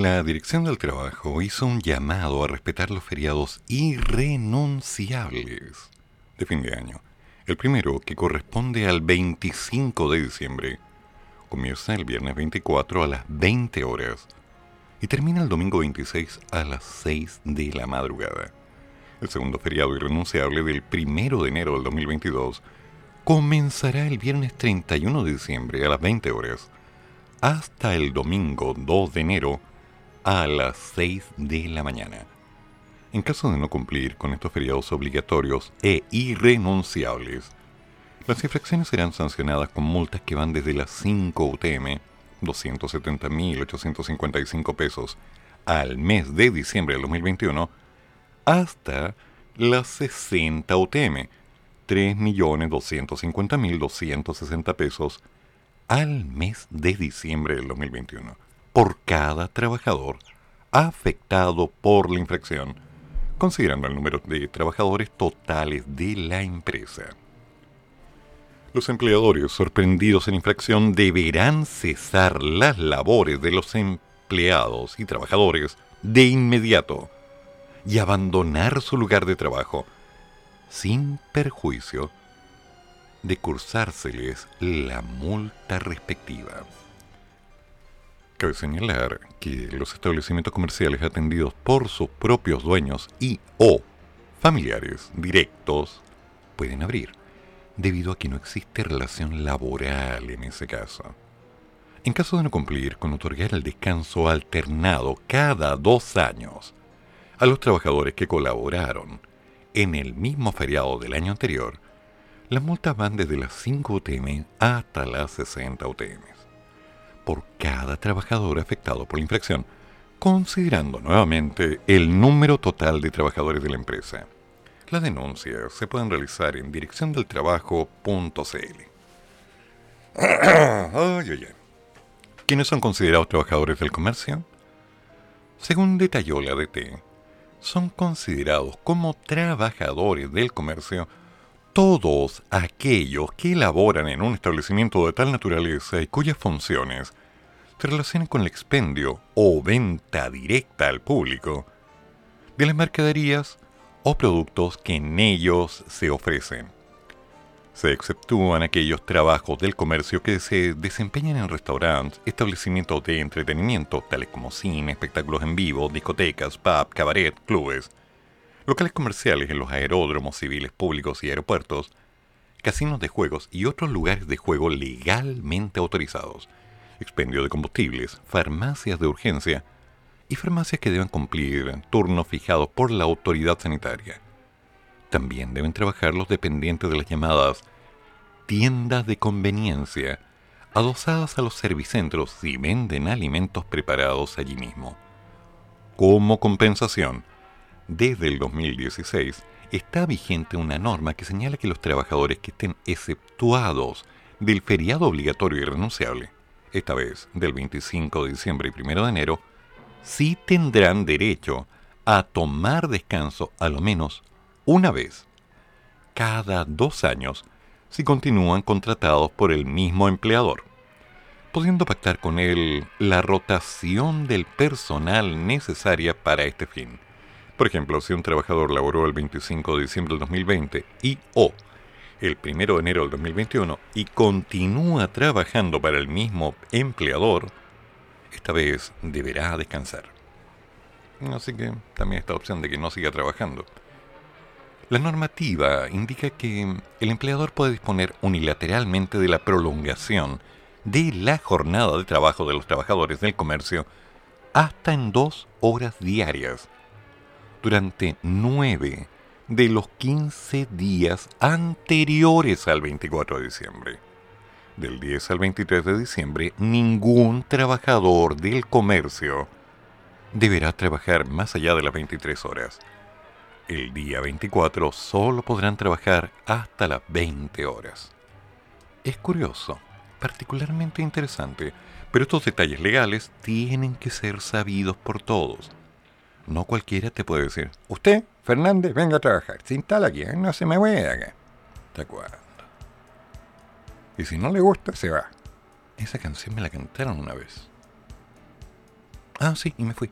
La Dirección del Trabajo hizo un llamado a respetar los feriados irrenunciables de fin de año. El primero, que corresponde al 25 de diciembre, comienza el viernes 24 a las 20 horas y termina el domingo 26 a las 6 de la madrugada. El segundo feriado irrenunciable del 1 de enero del 2022 comenzará el viernes 31 de diciembre a las 20 horas hasta el domingo 2 de enero a las 6 de la mañana. En caso de no cumplir con estos feriados obligatorios e irrenunciables, las infracciones serán sancionadas con multas que van desde las 5 UTM, 270.855 pesos, al mes de diciembre del 2021, hasta las 60 UTM, 3.250.260 pesos, al mes de diciembre del 2021, por cada trabajador afectado por la infracción, considerando el número de trabajadores totales de la empresa. Los empleadores sorprendidos en infracción deberán cesar las labores de los empleados y trabajadores de inmediato y abandonar su lugar de trabajo sin perjuicio de cursárseles la multa respectiva. Cabe señalar que los establecimientos comerciales atendidos por sus propios dueños y o familiares directos pueden abrir, debido a que no existe relación laboral en ese caso. En caso de no cumplir con otorgar el descanso alternado cada dos años a los trabajadores que colaboraron en el mismo feriado del año anterior, las multas van desde las 5 UTM hasta las 60 UTM por cada trabajador afectado por la infracción, considerando nuevamente el número total de trabajadores de la empresa. Las denuncias se pueden realizar en direcciondeltrabajo.cl. ¿Quiénes son considerados trabajadores del comercio? Según detalló la DT, son considerados como trabajadores del comercio todos aquellos que elaboran en un establecimiento de tal naturaleza y cuyas funciones relacionan con el expendio o venta directa al público de las mercaderías o productos que en ellos se ofrecen. Se exceptúan aquellos trabajos del comercio que se desempeñan en restaurantes, establecimientos de entretenimiento, tales como cine, espectáculos en vivo, discotecas, pub, cabaret, clubes, locales comerciales en los aeródromos civiles públicos y aeropuertos, casinos de juegos y otros lugares de juego legalmente autorizados, expendio de combustibles, farmacias de urgencia y farmacias que deben cumplir turnos fijados por la autoridad sanitaria. También deben trabajar los dependientes de las llamadas tiendas de conveniencia, adosadas a los servicentros si venden alimentos preparados allí mismo. Como compensación, desde el 2016 está vigente una norma que señala que los trabajadores que estén exceptuados del feriado obligatorio y renunciable, esta vez del 25 de diciembre y 1 de enero, sí tendrán derecho a tomar descanso a lo menos una vez cada dos años si continúan contratados por el mismo empleador, pudiendo pactar con él la rotación del personal necesaria para este fin. Por ejemplo, si un trabajador laboró el 25 de diciembre del 2020 y o el 1 de enero del 2021 y continúa trabajando para el mismo empleador, esta vez deberá descansar. Así que también está la opción de que no siga trabajando. La normativa indica que el empleador puede disponer unilateralmente de la prolongación de la jornada de trabajo de los trabajadores del comercio hasta en dos horas diarias durante nueve de los 15 días anteriores al 24 de diciembre. Del 10 al 23 de diciembre, ningún trabajador del comercio deberá trabajar más allá de las 23 horas. El día 24 solo podrán trabajar hasta las 20 horas. Es curioso, particularmente interesante, pero estos detalles legales tienen que ser sabidos por todos. No cualquiera te puede decir, usted, Fernández, venga a trabajar, se instala aquí, ¿eh? no se me voy de acá. ¿Hasta cuándo? Y si no le gusta, se va. Esa canción me la cantaron una vez. Ah, sí, y me fui.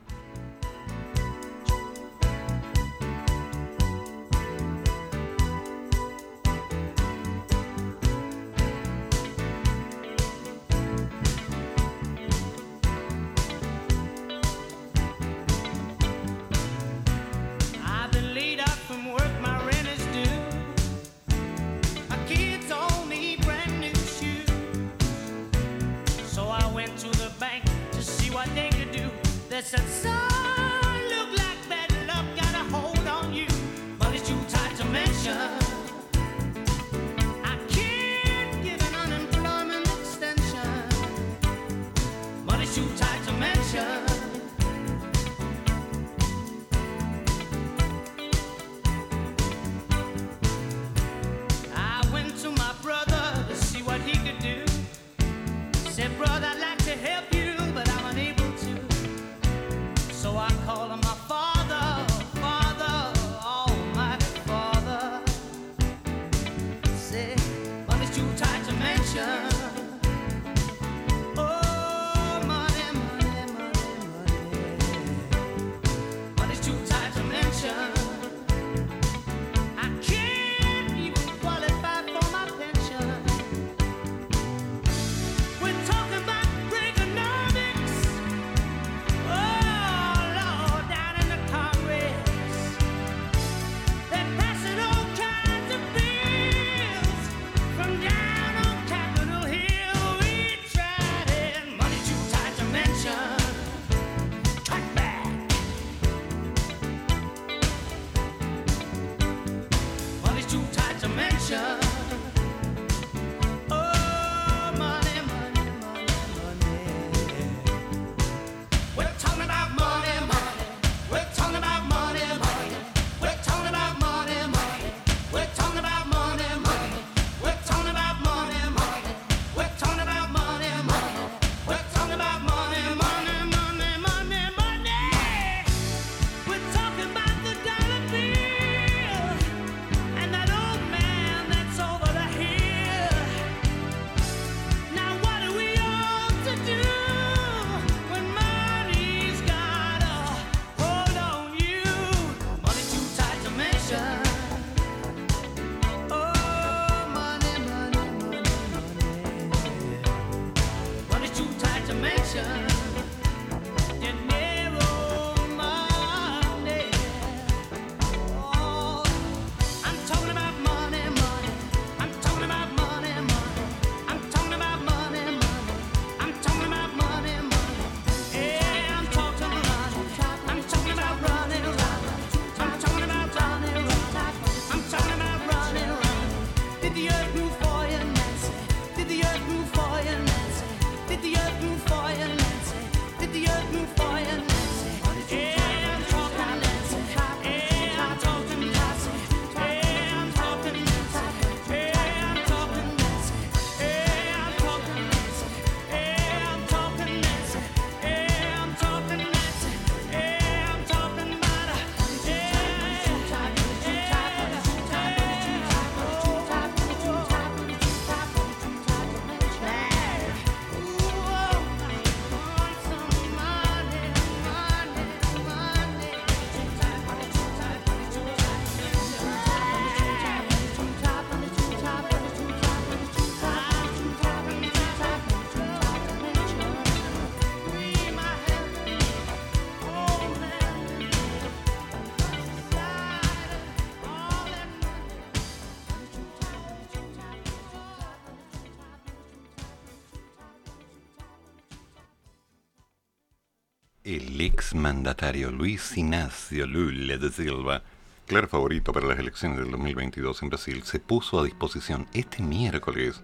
exmandatario Luis Ignacio Lula de Silva, claro favorito para las elecciones del 2022 en Brasil, se puso a disposición este miércoles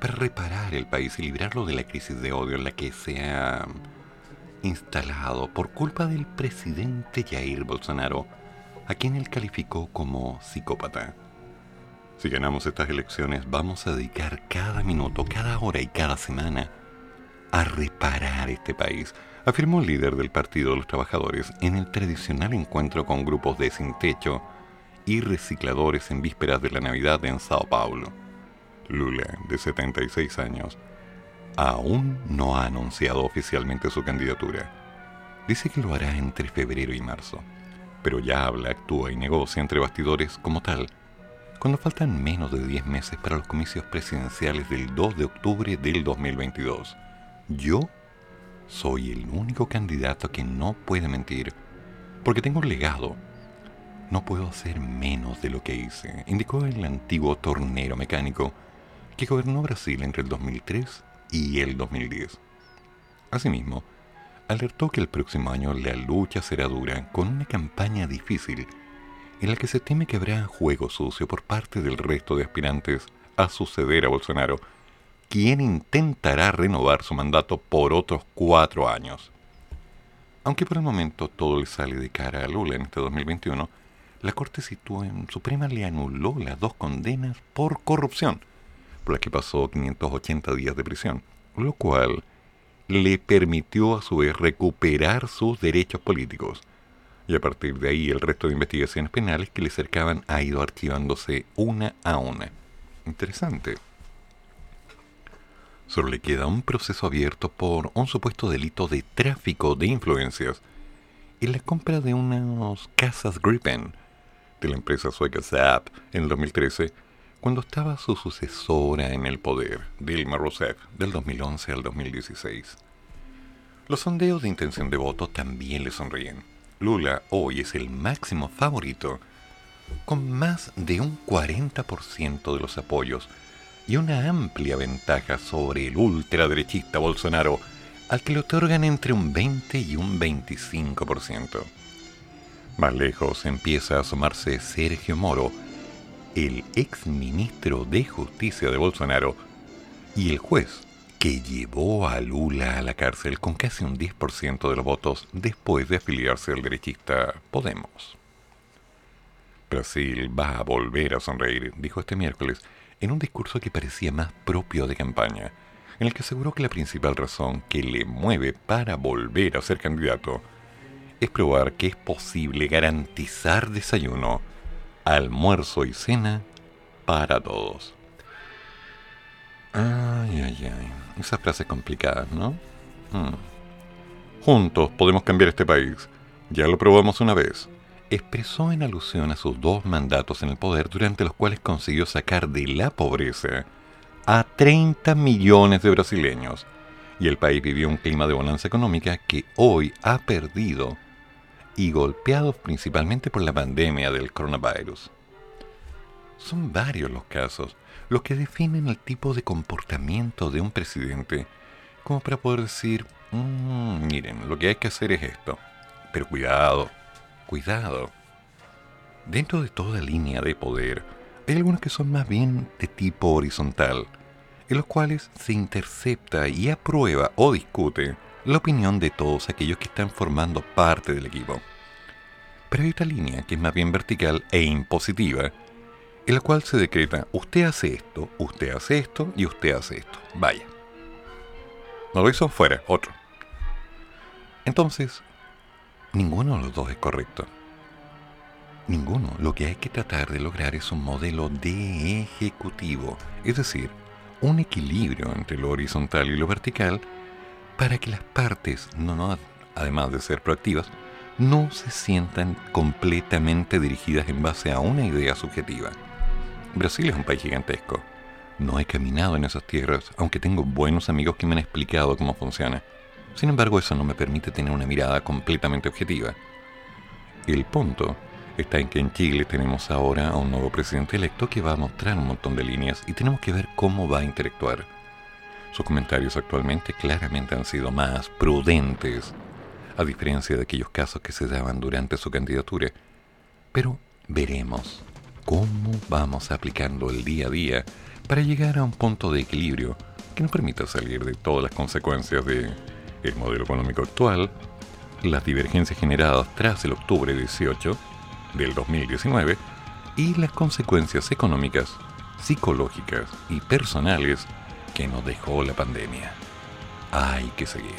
para reparar el país y librarlo de la crisis de odio en la que se ha instalado por culpa del presidente Jair Bolsonaro, a quien él calificó como psicópata. Si ganamos estas elecciones, vamos a dedicar cada minuto, cada hora y cada semana a reparar este país afirmó el líder del Partido de los Trabajadores en el tradicional encuentro con grupos de sin techo y recicladores en vísperas de la Navidad en Sao Paulo. Lula, de 76 años, aún no ha anunciado oficialmente su candidatura. Dice que lo hará entre febrero y marzo, pero ya habla, actúa y negocia entre bastidores como tal, cuando faltan menos de 10 meses para los comicios presidenciales del 2 de octubre del 2022. Yo soy el único candidato que no puede mentir, porque tengo un legado. No puedo hacer menos de lo que hice, indicó el antiguo tornero mecánico que gobernó Brasil entre el 2003 y el 2010. Asimismo, alertó que el próximo año la lucha será dura con una campaña difícil en la que se teme que habrá juego sucio por parte del resto de aspirantes a suceder a Bolsonaro, quien intentará renovar su mandato por otros cuatro años. Aunque por el momento todo le sale de cara a Lula en este 2021, la Corte Suprema le anuló las dos condenas por corrupción, por las que pasó 580 días de prisión, lo cual le permitió a su vez recuperar sus derechos políticos. Y a partir de ahí el resto de investigaciones penales que le cercaban ha ido archivándose una a una. Interesante. Solo le queda un proceso abierto por un supuesto delito de tráfico de influencias y la compra de unas casas Gripen de la empresa sueca Zap en el 2013 cuando estaba su sucesora en el poder, Dilma Rousseff, del 2011 al 2016. Los sondeos de intención de voto también le sonríen. Lula hoy es el máximo favorito, con más de un 40% de los apoyos y una amplia ventaja sobre el ultraderechista Bolsonaro, al que le otorgan entre un 20 y un 25%. Más lejos empieza a asomarse Sergio Moro, el ex ministro de Justicia de Bolsonaro y el juez que llevó a Lula a la cárcel con casi un 10% de los votos después de afiliarse al derechista Podemos. Brasil va a volver a sonreír, dijo este miércoles, en un discurso que parecía más propio de campaña, en el que aseguró que la principal razón que le mueve para volver a ser candidato es probar que es posible garantizar desayuno almuerzo y cena para todos. Ay, ay, ay. Esas frases complicadas, ¿no? Hmm. Juntos podemos cambiar este país. Ya lo probamos una vez. Expresó en alusión a sus dos mandatos en el poder durante los cuales consiguió sacar de la pobreza a 30 millones de brasileños. Y el país vivió un clima de bonanza económica que hoy ha perdido y golpeados principalmente por la pandemia del coronavirus. Son varios los casos los que definen el tipo de comportamiento de un presidente como para poder decir, "Mm, miren, lo que hay que hacer es esto. Pero cuidado, cuidado. Dentro de toda línea de poder, hay algunos que son más bien de tipo horizontal, en los cuales se intercepta y aprueba o discute la opinión de todos aquellos que están formando parte del equipo. Pero hay otra línea que es más bien vertical e impositiva, en la cual se decreta usted hace esto, usted hace esto y usted hace esto. Vaya. No lo hizo fuera, otro. Entonces, ninguno de los dos es correcto. Ninguno. Lo que hay que tratar de lograr es un modelo de ejecutivo, es decir, un equilibrio entre lo horizontal y lo vertical para que las partes, además de ser proactivas, no se sientan completamente dirigidas en base a una idea subjetiva. Brasil es un país gigantesco. No he caminado en esas tierras, aunque tengo buenos amigos que me han explicado cómo funciona. Sin embargo, eso no me permite tener una mirada completamente objetiva. El punto está en que en Chile tenemos ahora a un nuevo presidente electo que va a mostrar un montón de líneas y tenemos que ver cómo va a interactuar. Sus comentarios actualmente claramente han sido más prudentes, a diferencia de aquellos casos que se daban durante su candidatura. Pero veremos cómo vamos aplicando el día a día para llegar a un punto de equilibrio que nos permita salir de todas las consecuencias del el modelo económico actual, las divergencias generadas tras el octubre 18 del 2019 y las consecuencias económicas, psicológicas y personales que nos dejó la pandemia. Hay que seguir.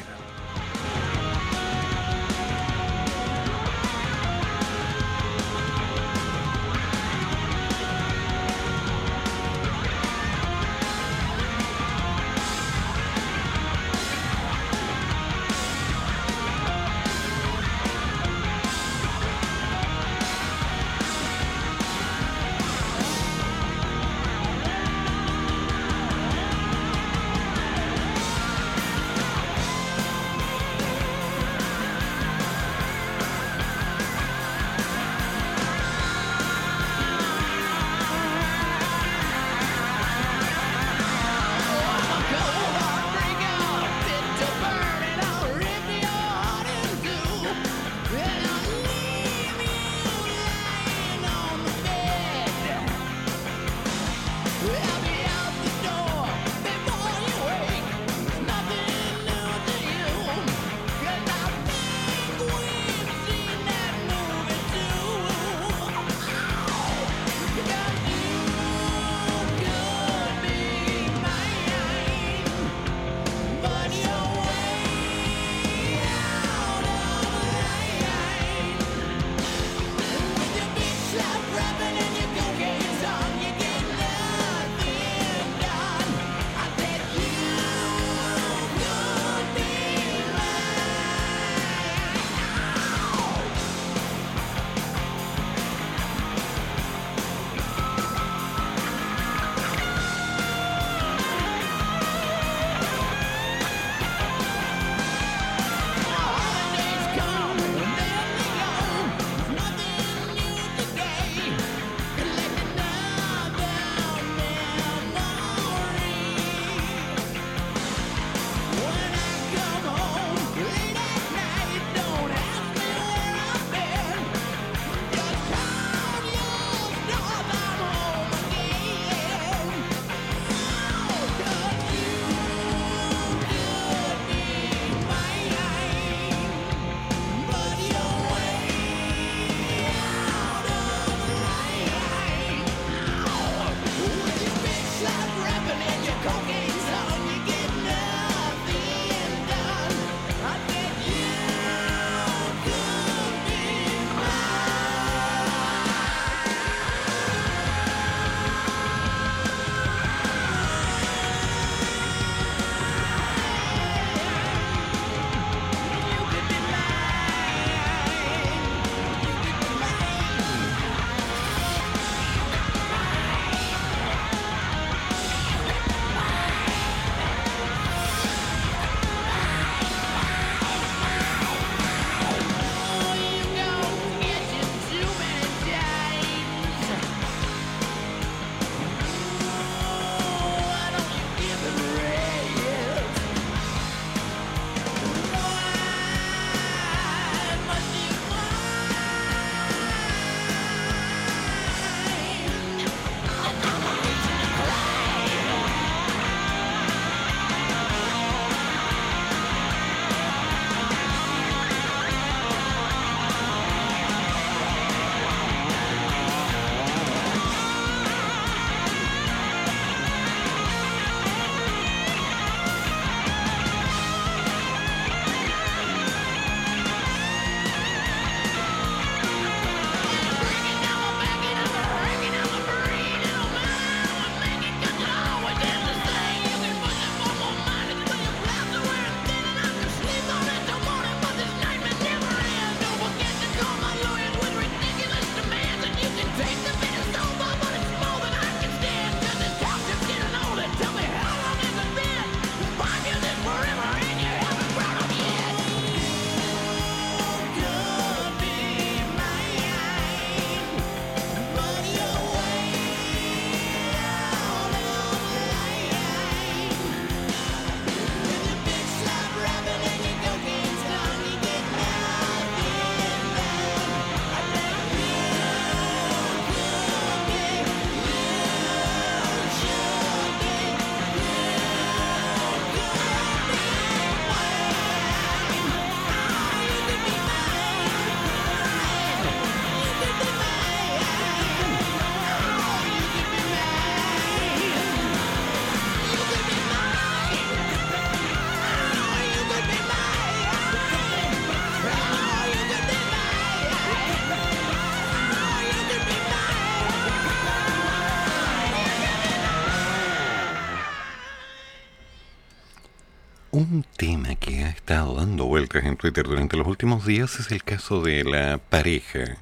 Estado dando vueltas en Twitter durante los últimos días es el caso de la pareja,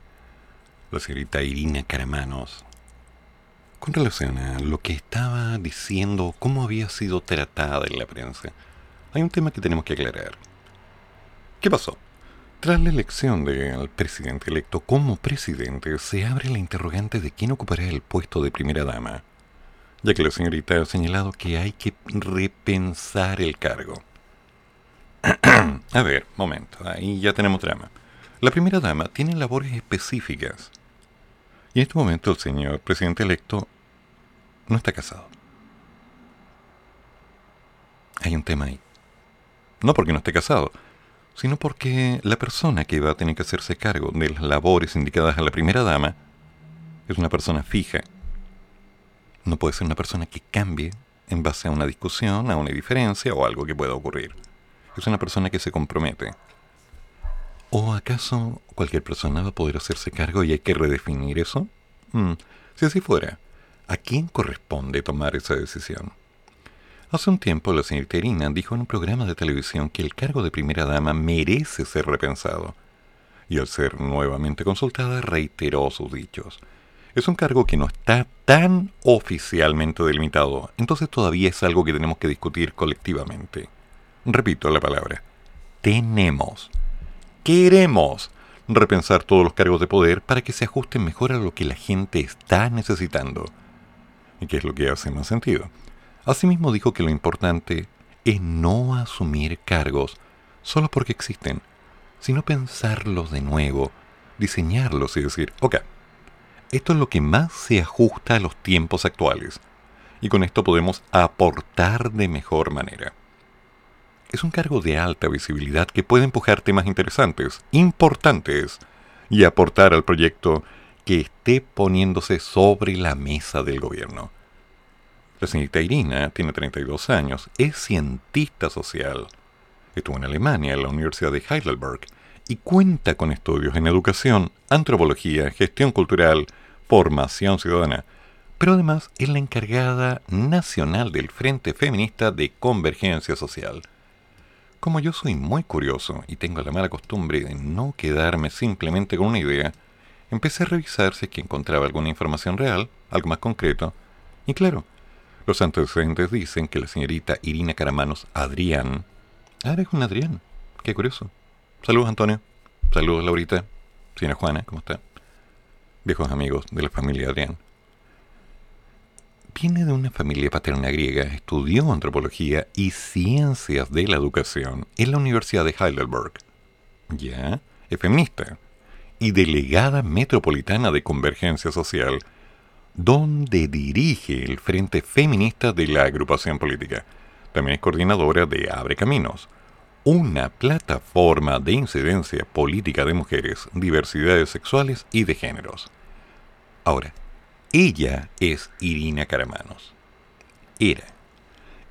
la señorita Irina Caramanos, con relación a lo que estaba diciendo, cómo había sido tratada en la prensa. Hay un tema que tenemos que aclarar. ¿Qué pasó? Tras la elección del presidente electo como presidente, se abre la interrogante de quién ocupará el puesto de primera dama, ya que la señorita ha señalado que hay que repensar el cargo. A ver, momento, ahí ya tenemos drama. La primera dama tiene labores específicas. Y en este momento el señor presidente electo no está casado. Hay un tema ahí. No porque no esté casado, sino porque la persona que va a tener que hacerse cargo de las labores indicadas a la primera dama es una persona fija. No puede ser una persona que cambie en base a una discusión, a una diferencia o algo que pueda ocurrir. Es una persona que se compromete. ¿O acaso cualquier persona va a poder hacerse cargo y hay que redefinir eso? Mm, si así fuera, ¿a quién corresponde tomar esa decisión? Hace un tiempo la señorita Irina dijo en un programa de televisión que el cargo de primera dama merece ser repensado. Y al ser nuevamente consultada reiteró sus dichos. Es un cargo que no está tan oficialmente delimitado, entonces todavía es algo que tenemos que discutir colectivamente. Repito la palabra. Tenemos. Queremos repensar todos los cargos de poder para que se ajusten mejor a lo que la gente está necesitando. ¿Y qué es lo que hace más sentido? Asimismo dijo que lo importante es no asumir cargos solo porque existen, sino pensarlos de nuevo, diseñarlos y decir, ok, esto es lo que más se ajusta a los tiempos actuales, y con esto podemos aportar de mejor manera. Es un cargo de alta visibilidad que puede empujar temas interesantes, importantes, y aportar al proyecto que esté poniéndose sobre la mesa del gobierno. La señorita Irina tiene 32 años, es cientista social. Estuvo en Alemania, en la Universidad de Heidelberg, y cuenta con estudios en educación, antropología, gestión cultural, formación ciudadana, pero además es la encargada nacional del Frente Feminista de Convergencia Social. Como yo soy muy curioso y tengo la mala costumbre de no quedarme simplemente con una idea, empecé a revisar si encontraba alguna información real, algo más concreto, y claro, los antecedentes dicen que la señorita Irina Caramanos Adrián. Ah, es un Adrián. Qué curioso. Saludos, Antonio. Saludos, Laurita. Señora Juana, ¿cómo está? Viejos amigos de la familia Adrián. Viene de una familia paterna griega, estudió antropología y ciencias de la educación en la Universidad de Heidelberg. Ya, es feminista y delegada metropolitana de convergencia social donde dirige el Frente Feminista de la agrupación política. También es coordinadora de Abre Caminos, una plataforma de incidencia política de mujeres, diversidades sexuales y de géneros. Ahora, ella es Irina Caramanos. Era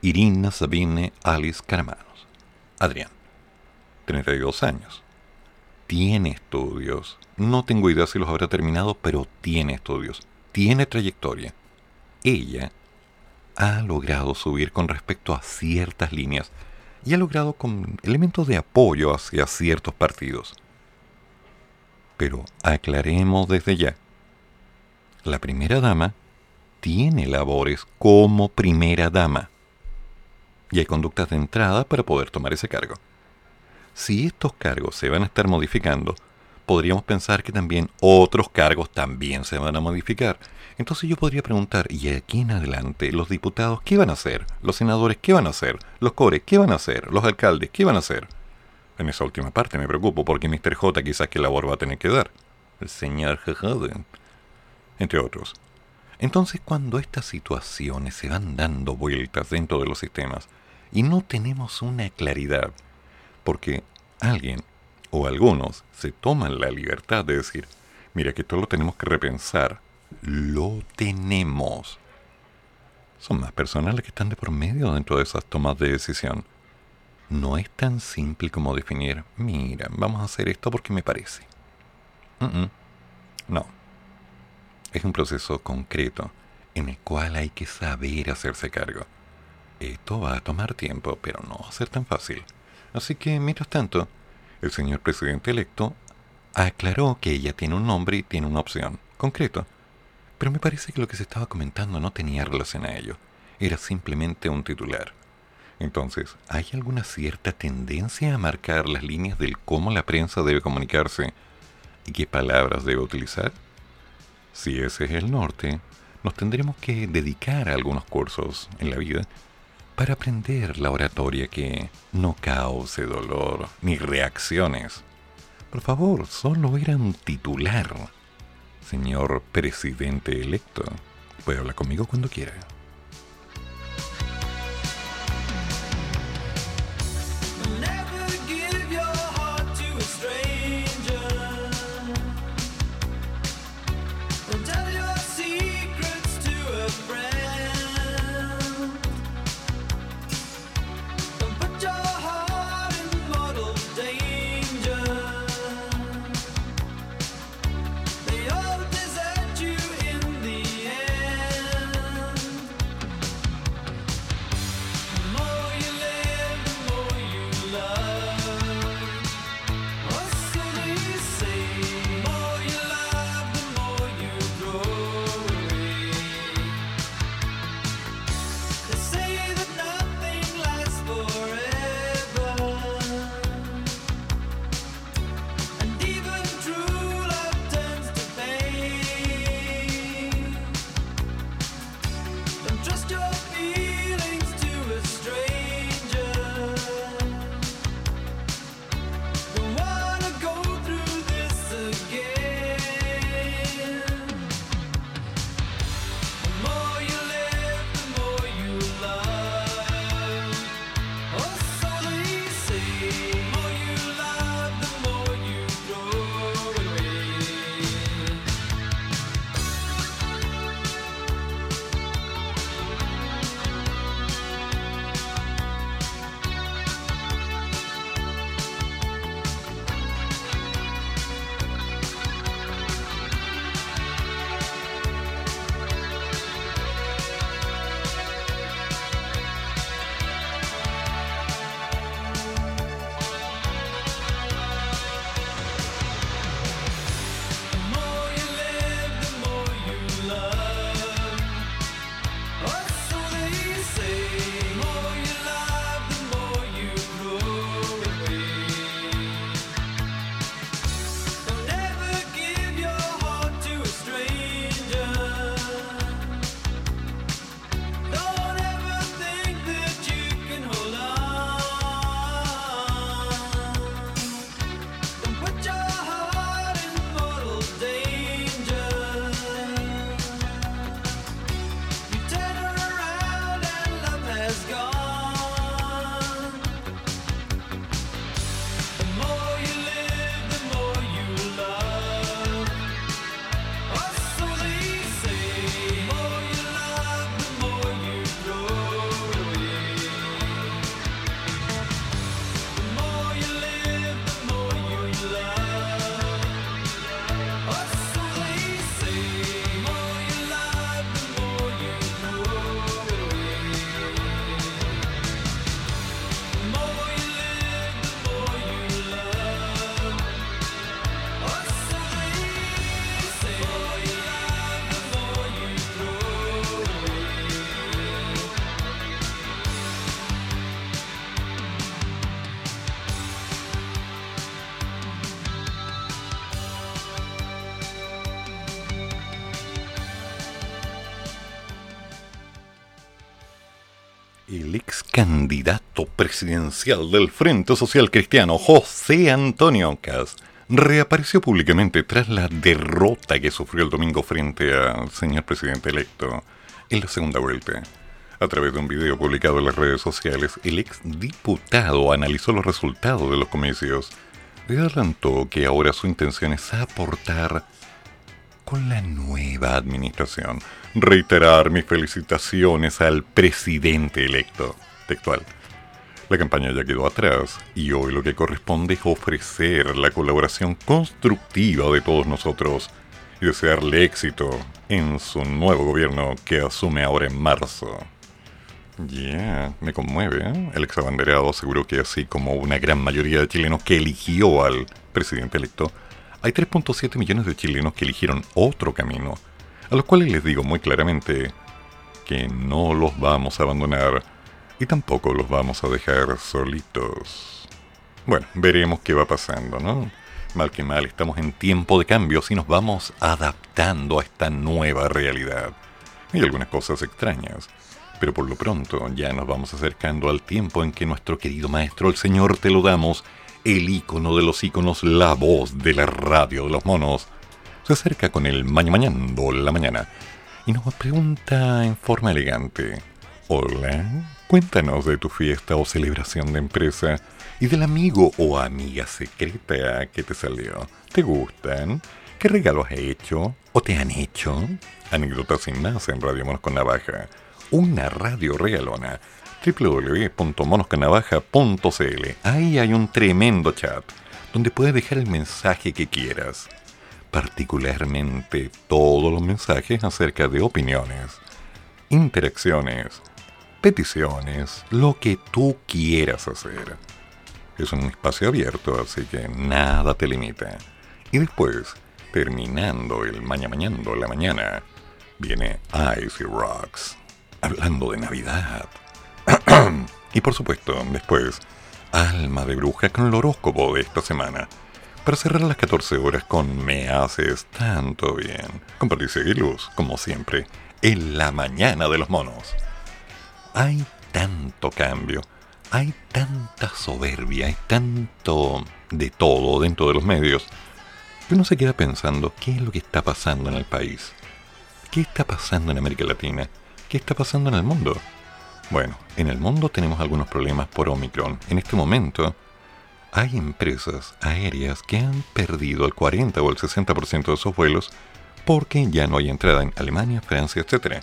Irina Sabine Alice Caramanos. Adrián, 32 años. Tiene estudios. No tengo idea si los habrá terminado, pero tiene estudios tiene trayectoria. Ella ha logrado subir con respecto a ciertas líneas y ha logrado con elementos de apoyo hacia ciertos partidos. Pero aclaremos desde ya. La primera dama tiene labores como primera dama. Y hay conductas de entrada para poder tomar ese cargo. Si estos cargos se van a estar modificando, podríamos pensar que también otros cargos también se van a modificar. Entonces yo podría preguntar, ¿y aquí en adelante los diputados qué van a hacer? ¿Los senadores qué van a hacer? ¿Los cores qué van a hacer? ¿Los alcaldes qué van a hacer? En esa última parte me preocupo porque Mr. J quizás qué labor va a tener que dar. El señor J. Entre otros. Entonces cuando estas situaciones se van dando vueltas dentro de los sistemas y no tenemos una claridad, porque alguien o algunos se toman la libertad de decir, mira que esto lo tenemos que repensar, lo tenemos. Son más personas las que están de por medio dentro de esas tomas de decisión. No es tan simple como definir, mira, vamos a hacer esto porque me parece. No. Es un proceso concreto en el cual hay que saber hacerse cargo. Esto va a tomar tiempo, pero no va a ser tan fácil. Así que, mientras tanto, el señor presidente electo aclaró que ella tiene un nombre y tiene una opción, concreto. Pero me parece que lo que se estaba comentando no tenía relación a ello. Era simplemente un titular. Entonces, ¿hay alguna cierta tendencia a marcar las líneas del cómo la prensa debe comunicarse y qué palabras debe utilizar? Si ese es el norte, nos tendremos que dedicar a algunos cursos en la vida para aprender la oratoria que no cause dolor ni reacciones. Por favor, solo era un titular. Señor presidente electo, puede hablar conmigo cuando quiera. Candidato presidencial del Frente Social Cristiano, José Antonio Cas, reapareció públicamente tras la derrota que sufrió el domingo frente al señor presidente electo en la segunda vuelta. A través de un video publicado en las redes sociales, el ex diputado analizó los resultados de los comicios y adelantó que ahora su intención es aportar con la nueva administración. Reiterar mis felicitaciones al presidente electo. Textual. La campaña ya quedó atrás y hoy lo que corresponde es ofrecer la colaboración constructiva de todos nosotros y desearle éxito en su nuevo gobierno que asume ahora en marzo. Ya, me conmueve. ¿eh? El exabanderado aseguró que así como una gran mayoría de chilenos que eligió al presidente electo, hay 3.7 millones de chilenos que eligieron otro camino, a los cuales les digo muy claramente que no los vamos a abandonar y tampoco los vamos a dejar solitos. Bueno, veremos qué va pasando, ¿no? Mal que mal, estamos en tiempo de cambios y nos vamos adaptando a esta nueva realidad. Hay algunas cosas extrañas, pero por lo pronto ya nos vamos acercando al tiempo en que nuestro querido maestro, el señor Te lo damos, el ícono de los íconos, la voz de la radio de los monos, se acerca con el maña mañando la mañana y nos pregunta en forma elegante, Hola, cuéntanos de tu fiesta o celebración de empresa y del amigo o amiga secreta que te salió. ¿Te gustan? ¿Qué regalo has hecho o te han hecho? Anécdotas sin más en Radio Monos con Navaja, una radio regalona www.monosconavaja.cl. Ahí hay un tremendo chat donde puedes dejar el mensaje que quieras particularmente todos los mensajes acerca de opiniones, interacciones, peticiones, lo que tú quieras hacer. Es un espacio abierto, así que nada te limita. Y después, terminando el maña mañando la mañana, viene Icy Rocks, hablando de Navidad. y por supuesto, después, Alma de Bruja con el horóscopo de esta semana para cerrar las 14 horas con Me haces tanto bien, con Patricia Aguiluz, como siempre, en la mañana de los monos. Hay tanto cambio, hay tanta soberbia, hay tanto de todo dentro de los medios, que uno se queda pensando qué es lo que está pasando en el país, qué está pasando en América Latina, qué está pasando en el mundo. Bueno, en el mundo tenemos algunos problemas por Omicron. En este momento, hay empresas aéreas que han perdido el 40 o el 60% de sus vuelos porque ya no hay entrada en Alemania, Francia, etc.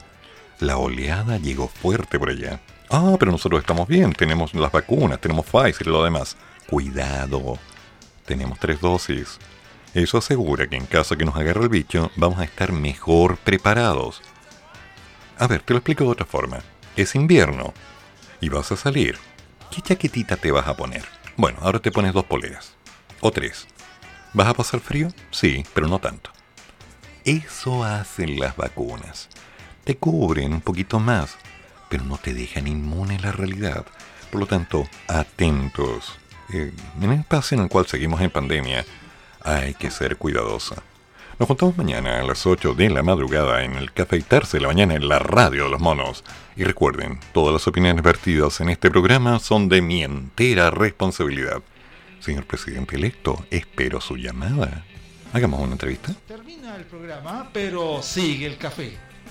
La oleada llegó fuerte por allá. Ah, pero nosotros estamos bien, tenemos las vacunas, tenemos Pfizer y lo demás. Cuidado, tenemos tres dosis. Eso asegura que en caso que nos agarre el bicho, vamos a estar mejor preparados. A ver, te lo explico de otra forma. Es invierno y vas a salir. ¿Qué chaquetita te vas a poner? Bueno, ahora te pones dos poleras. O tres. ¿Vas a pasar frío? Sí, pero no tanto. Eso hacen las vacunas. Te cubren un poquito más, pero no te dejan inmune la realidad. Por lo tanto, atentos. Eh, en el espacio en el cual seguimos en pandemia, hay que ser cuidadosa. Nos juntamos mañana a las 8 de la madrugada en el Cafeitarse de la Mañana en la Radio de los Monos. Y recuerden, todas las opiniones vertidas en este programa son de mi entera responsabilidad. Señor presidente electo, espero su llamada. Hagamos una entrevista. Termina el programa, pero sigue el café.